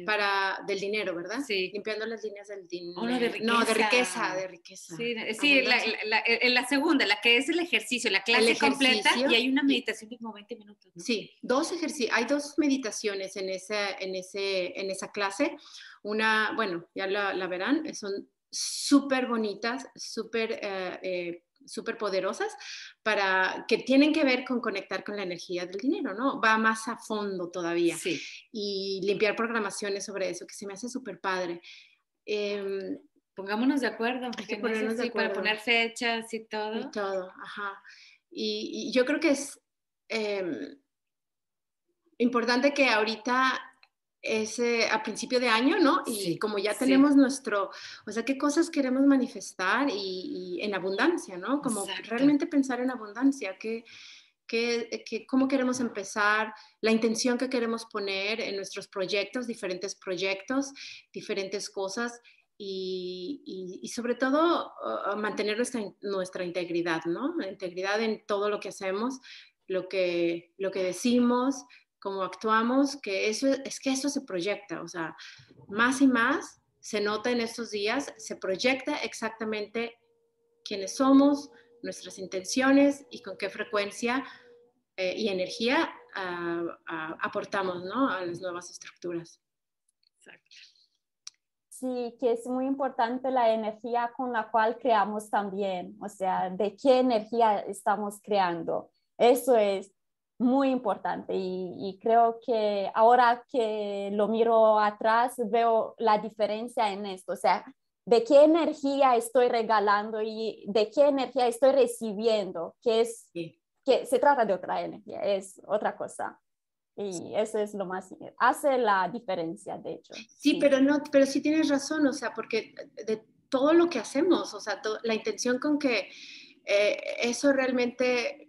para, del dinero, ¿verdad? Sí. Limpiando las líneas del dinero. Oh, no, de riqueza. No, de riqueza, de riqueza. Sí, sí la, la, la, segunda, la que es el ejercicio, la clase ejercicio, completa, y hay una meditación de como 20 minutos. ¿no? Sí, dos ejercicios, hay dos meditaciones en, esa, en, ese, en esa clase. Una, bueno, ya la, la verán, son súper bonitas, súper eh, eh, súper poderosas para que tienen que ver con conectar con la energía del dinero, ¿no? Va más a fondo todavía. Sí. Y limpiar programaciones sobre eso, que se me hace súper padre. Eh, Pongámonos de acuerdo. Hay que ponernos de acuerdo. Para poner fechas y todo. Y todo, ajá. Y, y yo creo que es eh, importante que ahorita es a principio de año, ¿no? Y sí, como ya tenemos sí. nuestro, o sea, qué cosas queremos manifestar y, y en abundancia, ¿no? Como Exacto. realmente pensar en abundancia, que, que, que, cómo queremos empezar, la intención que queremos poner en nuestros proyectos, diferentes proyectos, diferentes cosas. Y, y, y sobre todo uh, mantener nuestra, nuestra integridad, ¿no? La integridad en todo lo que hacemos, lo que, lo que decimos, cómo actuamos, que eso es que eso se proyecta, o sea, más y más se nota en estos días, se proyecta exactamente quiénes somos, nuestras intenciones y con qué frecuencia eh, y energía uh, uh, aportamos ¿no? a las nuevas estructuras. Sí, que es muy importante la energía con la cual creamos también, o sea, de qué energía estamos creando. Eso es muy importante y, y, creo que ahora que lo miro atrás veo la diferencia en esto, o sea, de qué energía estoy regalando y de qué energía estoy recibiendo, que es sí. que se trata de otra energía, es otra cosa. Y eso es lo más, hace la diferencia, de hecho. Sí, sí, pero no, pero sí tienes razón, o sea, porque de todo lo que hacemos, o sea, to, la intención con que eh, eso realmente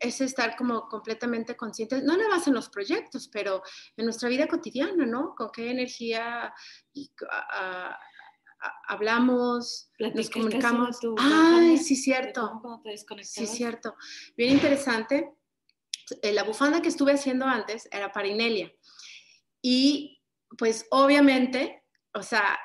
es estar como completamente conscientes, no nada más en los proyectos, pero en nuestra vida cotidiana, ¿no? Con qué energía y, a, a, hablamos, nos comunicamos. tu Ay, sí, cierto. te Sí, cierto. Bien interesante. Eh, La bufanda que estuve haciendo antes era para Inelia. Y pues obviamente, o sea,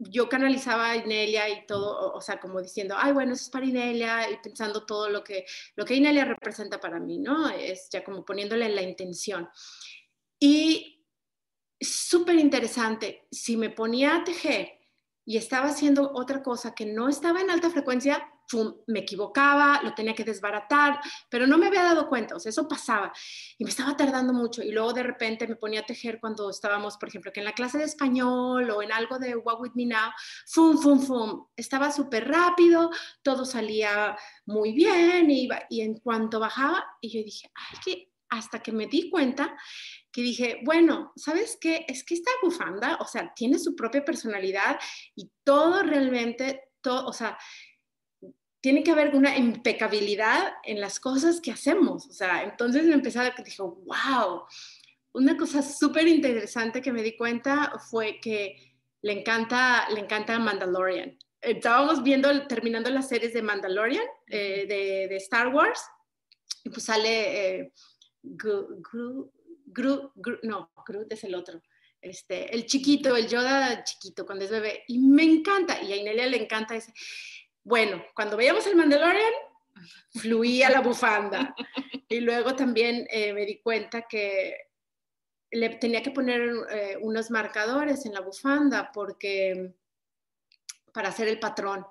yo canalizaba a Inelia y todo, o- sea, como diciendo, ay, bueno, eso es para Inelia y pensando todo lo que, lo que Inelia representa para mí, ¿no? Es ya como poniéndole la intención. Y súper interesante, si me ponía a tejer y estaba haciendo otra cosa que no estaba en alta frecuencia, ¡fum! me equivocaba, lo tenía que desbaratar, pero no me había dado cuenta, o sea, eso pasaba y me estaba tardando mucho y luego de repente me ponía a tejer cuando estábamos, por ejemplo, que en la clase de español o en algo de What With Me Now, ¡fum, fum, fum! Estaba súper rápido, todo salía muy bien y, iba- y en cuanto bajaba y yo dije, ay, que hasta que me di cuenta que dije, bueno, ¿sabes qué? Es que esta bufanda, o sea, tiene su propia personalidad y todo realmente, todo, o sea, tiene que haber una impecabilidad en las cosas que hacemos. O sea, entonces me empecé a dije, wow, una cosa súper interesante que me di cuenta fue que le encanta, le encanta Mandalorian. Estábamos viendo, terminando las series de Mandalorian, eh, de, de, Star Wars, y pues sale eh, Gru, no, Groot es el otro. Este, el chiquito, el Yoda chiquito, cuando es bebé, y me encanta, y a Inelia le encanta ese. Bueno, cuando veíamos el Mandalorian, fluía la bufanda. Y luego también eh, me di cuenta que le tenía que poner eh, unos marcadores en la bufanda porque para hacer el patrón.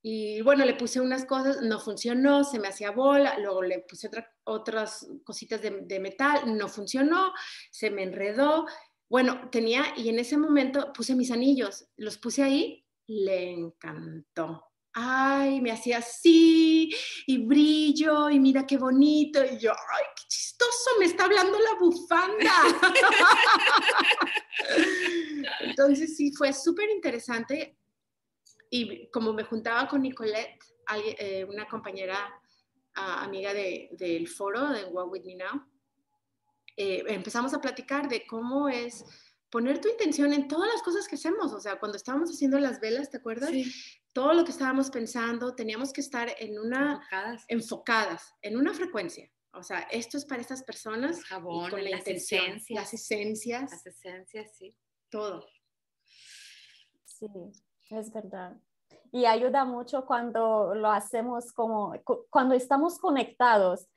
Y bueno, le puse unas cosas, no funcionó, se me hacía bola, luego le puse otra, otras cositas de, de metal, no funcionó, se me enredó. Bueno, tenía, y en ese momento puse mis anillos, los puse ahí, le encantó ay, me hacía así, y brillo, y mira qué bonito, y yo, ay, qué chistoso, me está hablando la bufanda. [LAUGHS] Entonces sí, fue súper interesante, y como me juntaba con Nicolette, eh, una compañera uh, amiga de, del foro de What With Me Now, eh, empezamos a platicar de cómo es poner tu intención en todas las cosas que hacemos, o sea, cuando estábamos haciendo las velas, ¿te acuerdas? Sí todo lo que estábamos pensando, teníamos que estar en una enfocadas, enfocadas en una frecuencia. O sea, esto es para estas personas. El jabón, con la las intención, esencias. Las esencias. Las esencias, sí. Todo. Sí, es verdad. Y ayuda mucho cuando lo hacemos como, cuando estamos conectados.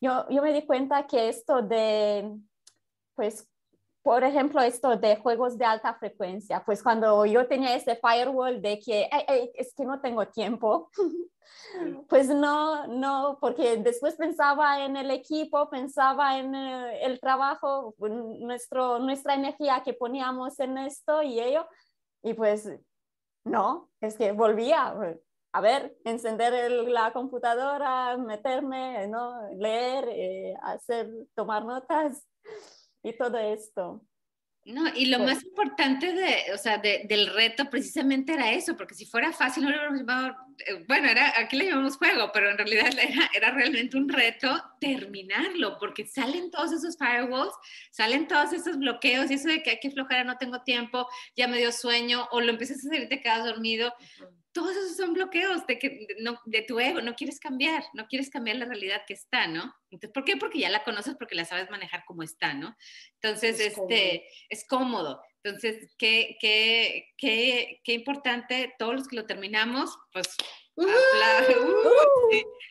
Yo, yo me di cuenta que esto de, pues, por ejemplo, esto de juegos de alta frecuencia, pues cuando yo tenía ese firewall de que es que no tengo tiempo, pues no, no, porque después pensaba en el equipo, pensaba en eh, el trabajo, nuestro, nuestra energía que poníamos en esto y ello, y pues no, es que volvía a ver, encender el, la computadora, meterme, ¿no? leer, eh, hacer, tomar notas y todo esto. No, y lo más importante de, o sea, de, del reto precisamente era eso, porque si fuera fácil, no lo hubiéramos llamado, eh, bueno, era, aquí le llamamos juego, pero en realidad [LAUGHS] era, era, realmente un reto terminarlo, porque salen todos esos firewalls, salen todos esos bloqueos, y eso de que hay que flojera, no tengo tiempo, ya me dio sueño, o lo empiezas a hacer y te quedas dormido. Todos esos son bloqueos de, que, no, de tu ego, no quieres cambiar, no quieres cambiar la realidad que está, ¿no? Entonces, ¿Por qué? Porque ya la conoces, porque la sabes manejar como está, ¿no? Entonces, es este, cómodo. es cómodo. Entonces, qué, qué, qué, qué importante, todos los que lo terminamos, pues, uh, [LAUGHS] uh,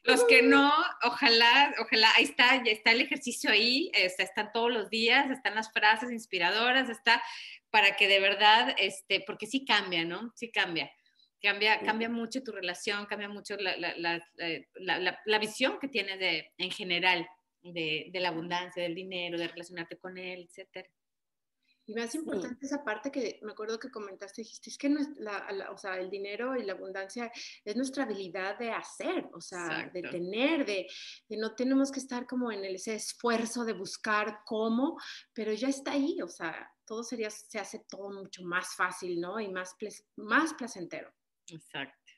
los que no, ojalá, ojalá, ahí está, ya está el ejercicio ahí, está, están todos los días, están las frases inspiradoras, está para que de verdad, este, porque sí cambia, ¿no? Sí cambia. Cambia, cambia mucho tu relación, cambia mucho la, la, la, la visión que tienes de, en general de, de, la abundancia, del dinero, de relacionarte con él, etc. Y más importante sí. esa parte que me acuerdo que comentaste, dijiste, es que no es la, o sea, el dinero y la abundancia es nuestra habilidad de hacer, o sea, Exacto. de tener, de, de, no tenemos que estar como en el, ese esfuerzo de buscar cómo, pero ya está ahí, o sea, todo sería, se hace todo mucho más fácil, ¿no? Y más, más placentero. Exacto.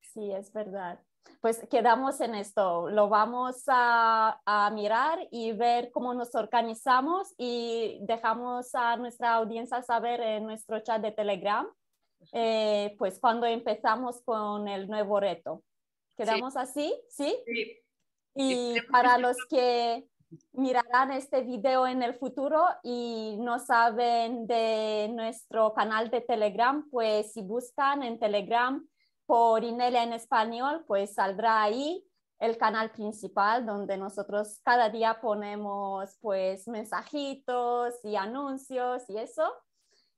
Sí, es verdad. Pues quedamos en esto, lo vamos a, a, mirar y ver cómo nos organizamos y dejamos a nuestra audiencia saber en nuestro chat de Telegram eh, pues cuando empezamos con el nuevo reto. ¿Quedamos así? ¿Sí? Sí. Y para los que mirarán este video en el futuro y no saben de nuestro canal de Telegram, pues si buscan en Telegram por Inelia en español, pues saldrá ahí el canal principal donde nosotros cada día ponemos pues mensajitos y anuncios y eso.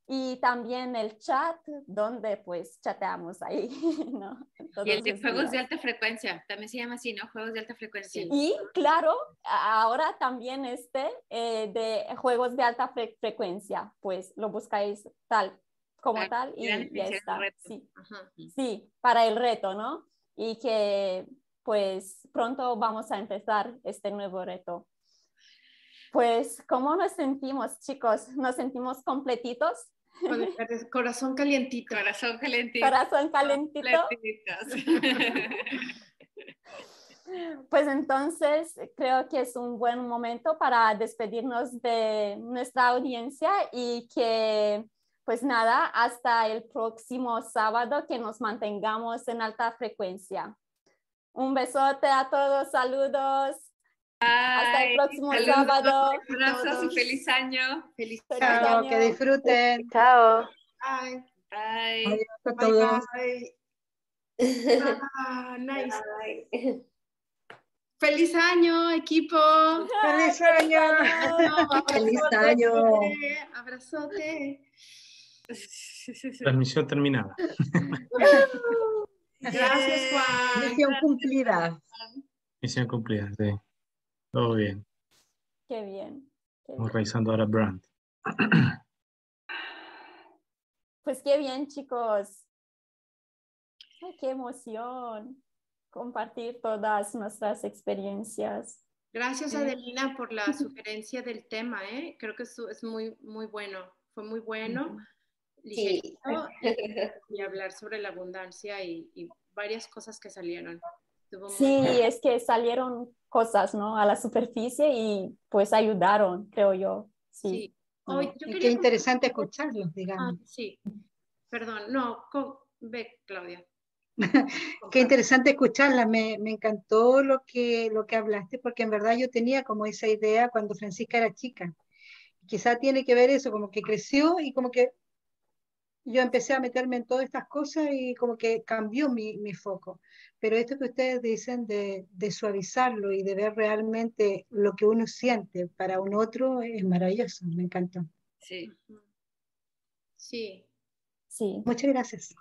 Y también el chat donde pues chateamos ahí, [LAUGHS] ¿no? y el de juegos de alta frecuencia, también se llama así, ¿no? Juegos de alta frecuencia. Y claro, ahora también este eh, de juegos de alta frecuencia, pues lo buscáis tal como tal y ya está. Sí. sí, para el reto, ¿no? Y que pues pronto vamos a empezar este nuevo reto. Pues, ¿cómo nos sentimos, chicos? ¿Nos sentimos completitos? Corazón calientito. Corazón calientito. Corazón calientito. [LAUGHS] Pues entonces creo que es un buen momento para despedirnos de nuestra audiencia y que pues nada, hasta el próximo sábado que nos mantengamos en alta frecuencia. Un besote a todos, saludos. Hasta el próximo sábado. Abrazos y feliz año. Feliz, año. que disfruten. Chao. Bye. Bye. Adiós a todos. Bye. [LAUGHS] Ah, nice. Bye. Feliz año, equipo. Feliz año. [LAUGHS] Feliz año. Abrazote. Transmisión terminada. Gracias, Juan. Misión cumplida. Misión cumplida, sí. Todo bien. Qué bien. Estamos revisando ahora Brand. Pues qué bien, chicos. qué emoción compartir todas nuestras experiencias. Gracias, Adelina, por la [LAUGHS] sugerencia del tema. ¿eh? Creo que es, es muy, muy bueno. Fue muy bueno. Sí. [LAUGHS] y hablar sobre la abundancia y, y varias cosas que salieron. Sí, es que salieron cosas, ¿no? A la superficie y pues ayudaron, creo yo. Sí. qué interesante escucharlos, digamos. Ah, sí. Perdón, no, ve, Claudia. [LAUGHS] qué interesante escucharla, me, me, encantó lo que, lo que hablaste, porque en verdad yo tenía como esa idea cuando Francisca era chica. Quizá tiene que ver eso, como que creció y como que yo empecé a meterme en todas estas cosas y como que cambió mi, mi foco. Pero esto que ustedes dicen de, de, suavizarlo y de ver realmente lo que uno siente para un otro es maravilloso, me encantó. Sí. Sí. Sí. Muchas gracias.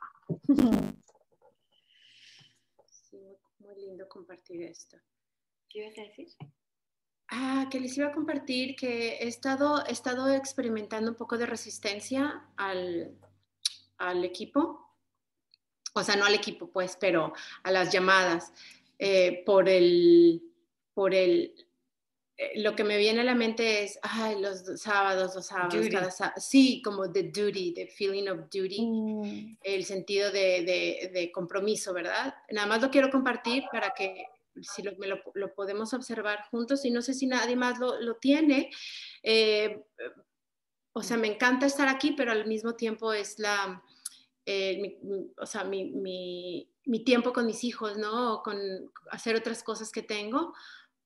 Sí, muy lindo compartir esto. ¿Qué ibas a decir? Ah, que les iba a compartir que he estado, he estado experimentando un poco de resistencia al, al equipo, o sea, no al equipo, pues, pero a las llamadas, eh, por el, por el, eh, lo que me viene a la mente es, ay, los sábados, los sábados, cada sábado. sí, como the duty, the feeling of duty, mm. el sentido de, de, compromiso, ¿verdad? Nada más lo quiero compartir para que si lo, lo, lo, podemos observar juntos y no sé si nadie más lo, lo tiene. Eh, o sea, me encanta estar aquí, pero al mismo tiempo es la, eh, mi, o sea, mi, mi, mi, tiempo con mis hijos, ¿no? O con hacer otras cosas que tengo,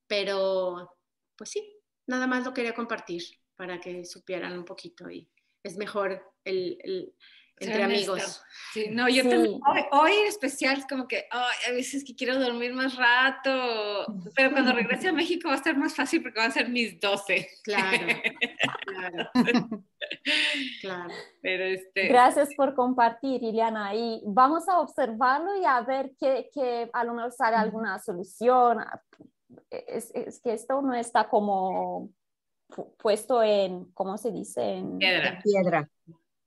pero pues sí, nada más lo quería compartir para que supieran un poquito y es mejor el, el entre amigos. Sí, no, yo también, hoy, en especial es como que a veces que quiero dormir más rato, pero cuando regrese a México va a estar más fácil porque van a ser mis 12. Claro, [LAUGHS] claro. Claro. Pero este... Gracias por compartir, Iliana. Y vamos a observarlo y a ver que, que a lo mejor sale alguna solución. Es, es que esto no está como puesto en, ¿cómo se dice? En piedra. En piedra.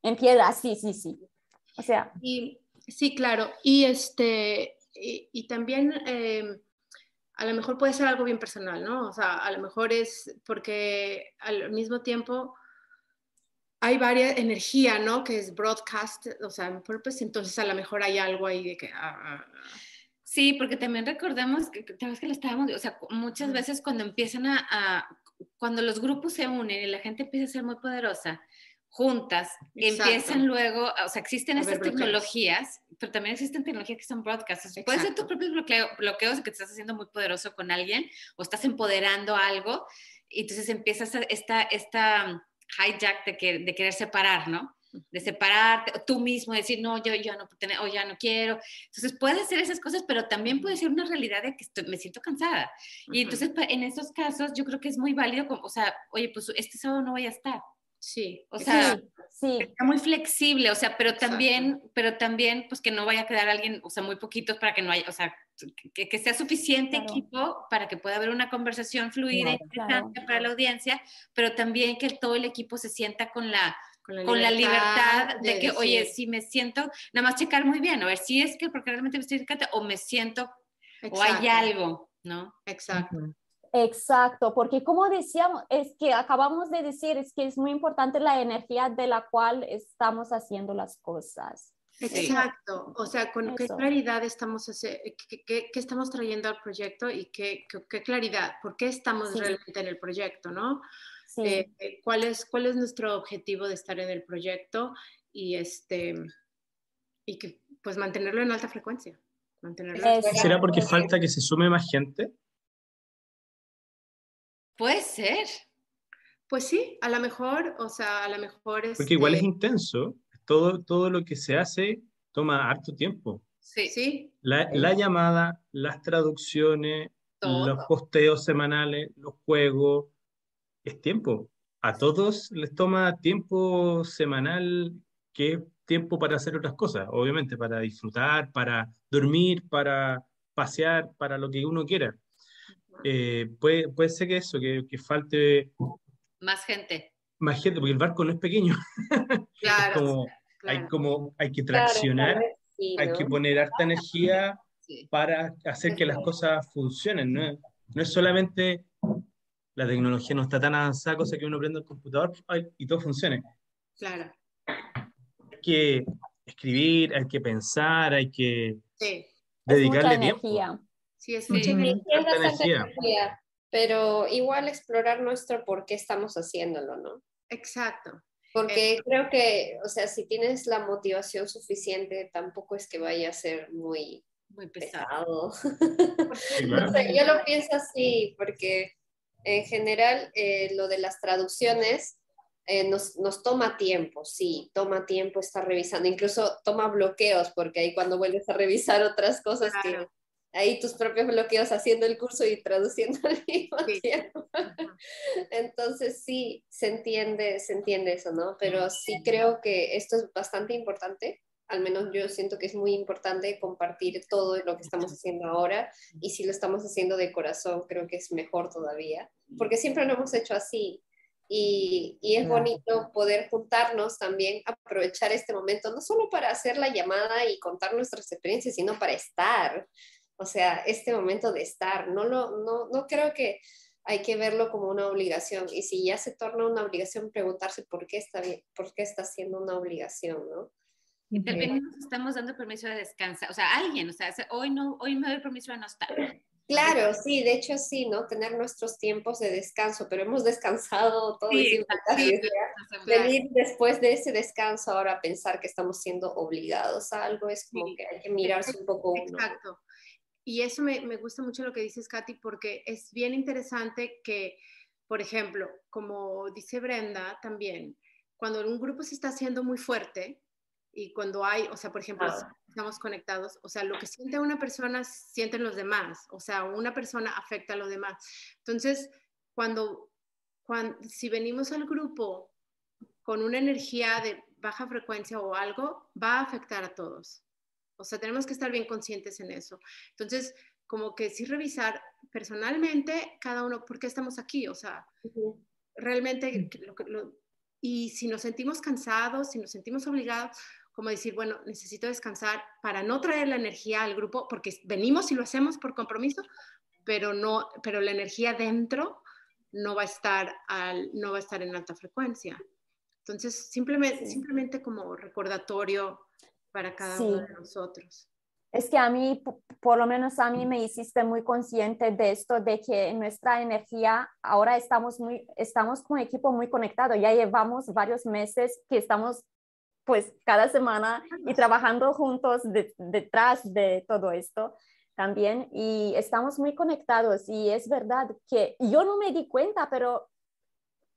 En piedra, sí, sí, sí. O sea. Y, sí, claro. Y, este, y, también eh, a lo mejor puede ser algo bien personal, ¿no? O sea, a lo mejor es porque al mismo tiempo hay varias energía, ¿no? Que es broadcast, o sea, pues entonces a lo mejor hay algo ahí de que... Ah, ah, ah. Sí, porque también recordemos que, que lo estábamos, o sea, muchas veces cuando empiezan a, a, cuando los grupos se unen y la gente empieza a ser muy poderosa, juntas, Exacto. empiezan luego, o sea, existen A ver, bloqueos. tecnologías, pero también existen tecnologías que son broadcasts. Puede ser tus propios bloqueo- bloqueos que te estás haciendo muy poderoso con alguien o estás empoderando algo y entonces empiezas a- esta, esta hijack de, que, de querer separar, ¿no? De separarte, tú mismo decir, no, yo ya no, o ya no quiero. Entonces, puedes hacer esas cosas, pero también puede ser una realidad de que estoy- me siento cansada. Y Ujú. entonces, pa- en esos casos, yo creo que es muy válido, como, o sea, oye, pues este sábado no voy a estar. Sí, O sea, Sí, sí, está muy flexible, o sea, pero Exacto. también, pero también, pues que no vaya a quedar alguien, o sea, muy poquitos para que no haya, o sea, que, que sea suficiente Claro. equipo para que pueda haber una conversación fluida, Claro, interesante claro. para la audiencia, pero también que todo el equipo se sienta con la, con la con la libertad de, que, oye, decir, si me siento, nada más checar muy bien, a ver si es que porque realmente me estoy o me siento, o hay exacto, algo, ¿no? Exacto. Exacto, porque como decíamos, es que acabamos de decir, es que es muy importante la energía de la cual estamos haciendo las cosas. Exacto, o sea, con qué claridad estamos, hace- qué, qué- qué estamos trayendo al proyecto y qué, qué- qué claridad, por qué estamos Sí. realmente en el proyecto, ¿no? Sí, Eh, eh, ¿cuál, es, ¿Cuál es nuestro objetivo de estar en el proyecto y, este, y que, pues mantenerlo en alta frecuencia? Mantenerlo. ¿Será porque falta que se sume más gente? Puede ser. Pues sí, a lo mejor, o sea, a lo mejor es... Porque igual es intenso. Todo, todo lo que se hace toma harto tiempo. Sí. Sí, La, la llamada, las traducciones, Todo. los posteos semanales, los juegos, es tiempo. A todos les toma tiempo semanal, que es tiempo para hacer otras cosas, obviamente, para disfrutar, para dormir, para pasear, para lo que uno quiera. Eh, puede, puede ser que eso, que, que falte Más gente. más gente, porque el barco no es pequeño. [LAUGHS] claro, Como, hay, como, hay que traccionar, hay que poner harta energía Sí. para hacer que las cosas funcionen. No es, no es solamente la tecnología no está tan avanzada, cosa que uno prende el computador y todo funcione. claro. Hay que escribir, hay que pensar, hay que Sí, es dedicarle mucha tiempo. Sí, es mucha Sí, energía. es Harta bastante energía. energía, pero igual explorar nuestro por qué estamos haciéndolo, ¿no? Exacto. Porque creo que, o sea, si tienes la motivación suficiente, tampoco es que vaya a ser muy Muy pesado. pesado. [LAUGHS] Sí, claro. O sea, yo lo pienso así, porque en general eh, lo de las traducciones eh, nos, nos toma tiempo, sí, toma tiempo estar revisando, incluso toma bloqueos, porque ahí cuando vuelves a revisar otras cosas Claro. que ahí tus propios bloqueos haciendo el curso y traduciendo [LAUGHS] al mismo Sí. tiempo. Entonces sí, se entiende, se entiende eso, ¿no? Pero sí creo que esto es bastante importante. Al menos yo siento que es muy importante compartir todo lo que estamos haciendo ahora y si lo estamos haciendo de corazón, creo que es mejor todavía, porque siempre lo hemos hecho así. Y, y es bonito poder juntarnos también, aprovechar este momento, no solo para hacer la llamada y contar nuestras experiencias, sino para estar. O sea, este momento de estar. No, lo, no, no creo que hay que verlo como una obligación. Y si ya se torna una obligación, preguntarse por qué está, bien, por qué está siendo una obligación, ¿no? Y también nos estamos dando permiso de descansar. O sea, alguien, o sea, hoy, no, hoy me doy permiso de no estar. Claro, sí, de hecho sí, ¿no? Tener nuestros tiempos de descanso, pero hemos descansado todo Sí, sí, venir después de ese descanso ahora a pensar que estamos siendo obligados a algo es como Sí. que hay que mirarse un poco uno. Exacto. Y eso me, me gusta mucho lo que dices, Katy, porque es bien interesante que, por ejemplo, como dice Brenda también, cuando un grupo se está haciendo muy fuerte y cuando hay, o sea, por ejemplo, Ah. estamos conectados, o sea, lo que siente una persona, sienten los demás, o sea, una persona afecta a los demás. Entonces, cuando, cuando si venimos al grupo con una energía de baja frecuencia o algo, va a afectar a todos. O sea, tenemos que estar bien conscientes en eso. Entonces, como que sí revisar personalmente cada uno, ¿por qué estamos aquí? O sea, realmente, lo que- lo- y si nos sentimos cansados, si nos sentimos obligados, como decir, bueno, necesito descansar para no traer la energía al grupo, porque venimos y lo hacemos por compromiso, pero, no, pero la energía dentro no va a estar, al, no va a estar en alta frecuencia. Entonces, simplemente, Sí. simplemente como recordatorio para cada Sí. uno de nosotros. es que a mí, por lo menos a mí me hiciste muy consciente de esto, de que nuestra energía, ahora estamos, muy, estamos con equipo muy conectado, ya llevamos varios meses que estamos pues cada semana y trabajando juntos detrás de todo esto también y estamos muy conectados y es verdad que yo no me di cuenta, pero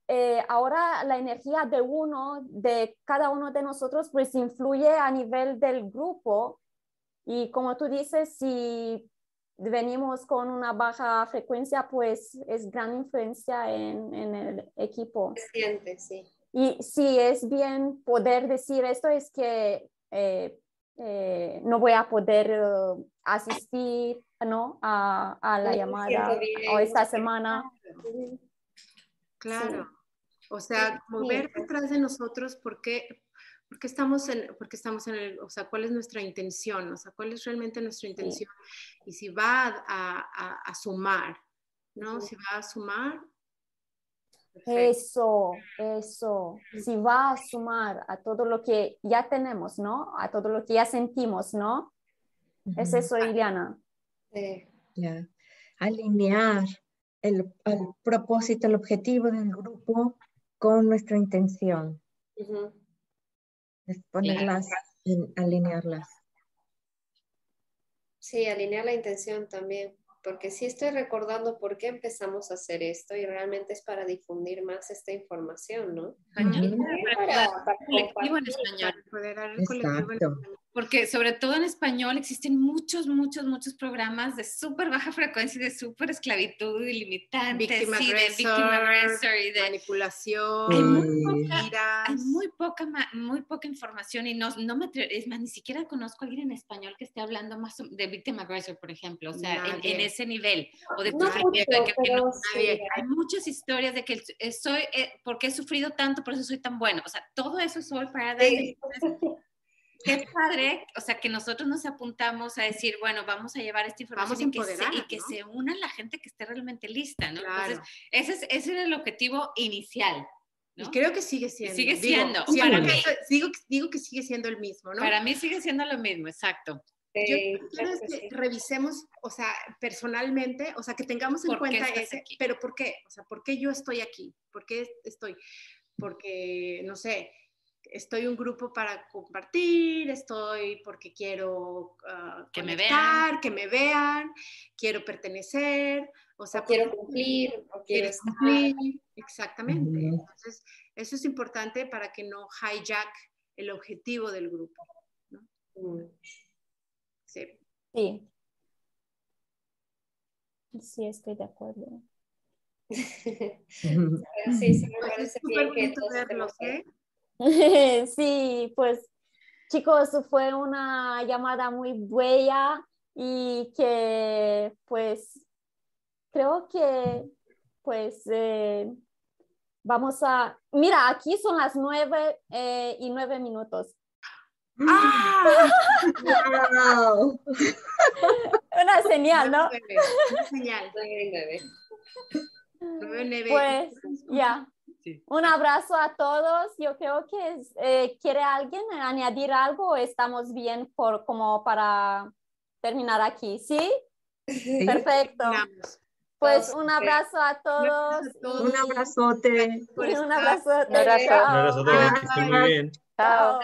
eh, ahora la energía de uno, de cada uno de nosotros, pues influye a nivel del grupo y como tú dices, si venimos con una baja frecuencia, pues es gran influencia en, en el equipo. siente, sí. Y sí, es bien poder decir esto, es que eh, eh, no voy a poder asistir ¿no? a, a la llamada o esta semana. Claro. O sea, mover detrás de nosotros, porque porque estamos en, porque estamos en el, o sea, cuál es nuestra intención, o sea, cuál es realmente nuestra intención y si va a, a, sumar, ¿no? Si va a sumar. Eso, eso, si va a sumar a todo lo que ya tenemos, ¿no? A todo lo que ya sentimos, ¿no? Es eso, Iliana. Sí. Alinear el, propósito, el objetivo del grupo con nuestra intención es ponerlas, alinearlas. Sí, alinear la intención también, porque sí estoy recordando por qué empezamos a hacer esto y realmente es para difundir más esta información, ¿no? Para, colectivo en español. Exacto porque sobre todo en español existen muchos, muchos, muchos programas de súper baja frecuencia y de súper esclavitud ilimitante, víctima sí, agresor y de manipulación, hay muy poca, hay muy poca, muy poca información y no, no me es más, ni siquiera conozco a alguien en español que esté hablando más de víctima agresor, por ejemplo, o sea, en, ese nivel, o de no, que, no, hay muchas historias de que soy, eh, porque he sufrido tanto, por eso soy tan bueno, o sea, todo eso es solo para dar qué padre, o sea, que nosotros nos apuntamos a decir, bueno, vamos a llevar esta información y, que se, y que se una la gente que esté realmente lista, ¿no? Entonces, ese, es, ese era el objetivo inicial. ¿no? Y creo que sigue siendo. Sigue siendo. para mí, digo, digo, que sigue siendo el mismo, ¿no? Para mí sigue siendo lo mismo, exacto. Yo quiero que revisemos, o sea, personalmente, o sea, que tengamos en cuenta ese, pero ¿por qué? O sea, ¿por qué yo estoy aquí? ¿Por qué estoy? Porque, no sé, estoy un grupo para compartir, estoy porque quiero uh, que me vean, que me vean, quiero pertenecer, o sea, quiero cumplir, o quiero cumplir, exactamente. Entonces, eso es importante para que no hijack el objetivo del grupo. ¿no? Mm. Sí. Sí. Sí, estoy de acuerdo. [LAUGHS] [LAUGHS] sí, sí, me parece bien que verlos, ¿eh? [LAUGHS] sí, pues chicos, fue una llamada muy buena y que pues creo que pues eh, vamos a... Mira, aquí son las nueve eh, y nueve minutos. ¡Ah! [LAUGHS] [LAUGHS] Una señal, ¿no? Una señal. Pues ya. Un abrazo a todos. Yo creo que eh, quiere alguien añadir algo o estamos bien por como para terminar aquí, ¿sí? Perfecto. Pues un abrazo a todos. Un abrazote. [LAUGHS] Un abrazote. Un abrazote. Un abrazote. Que estén muy bien. Chao.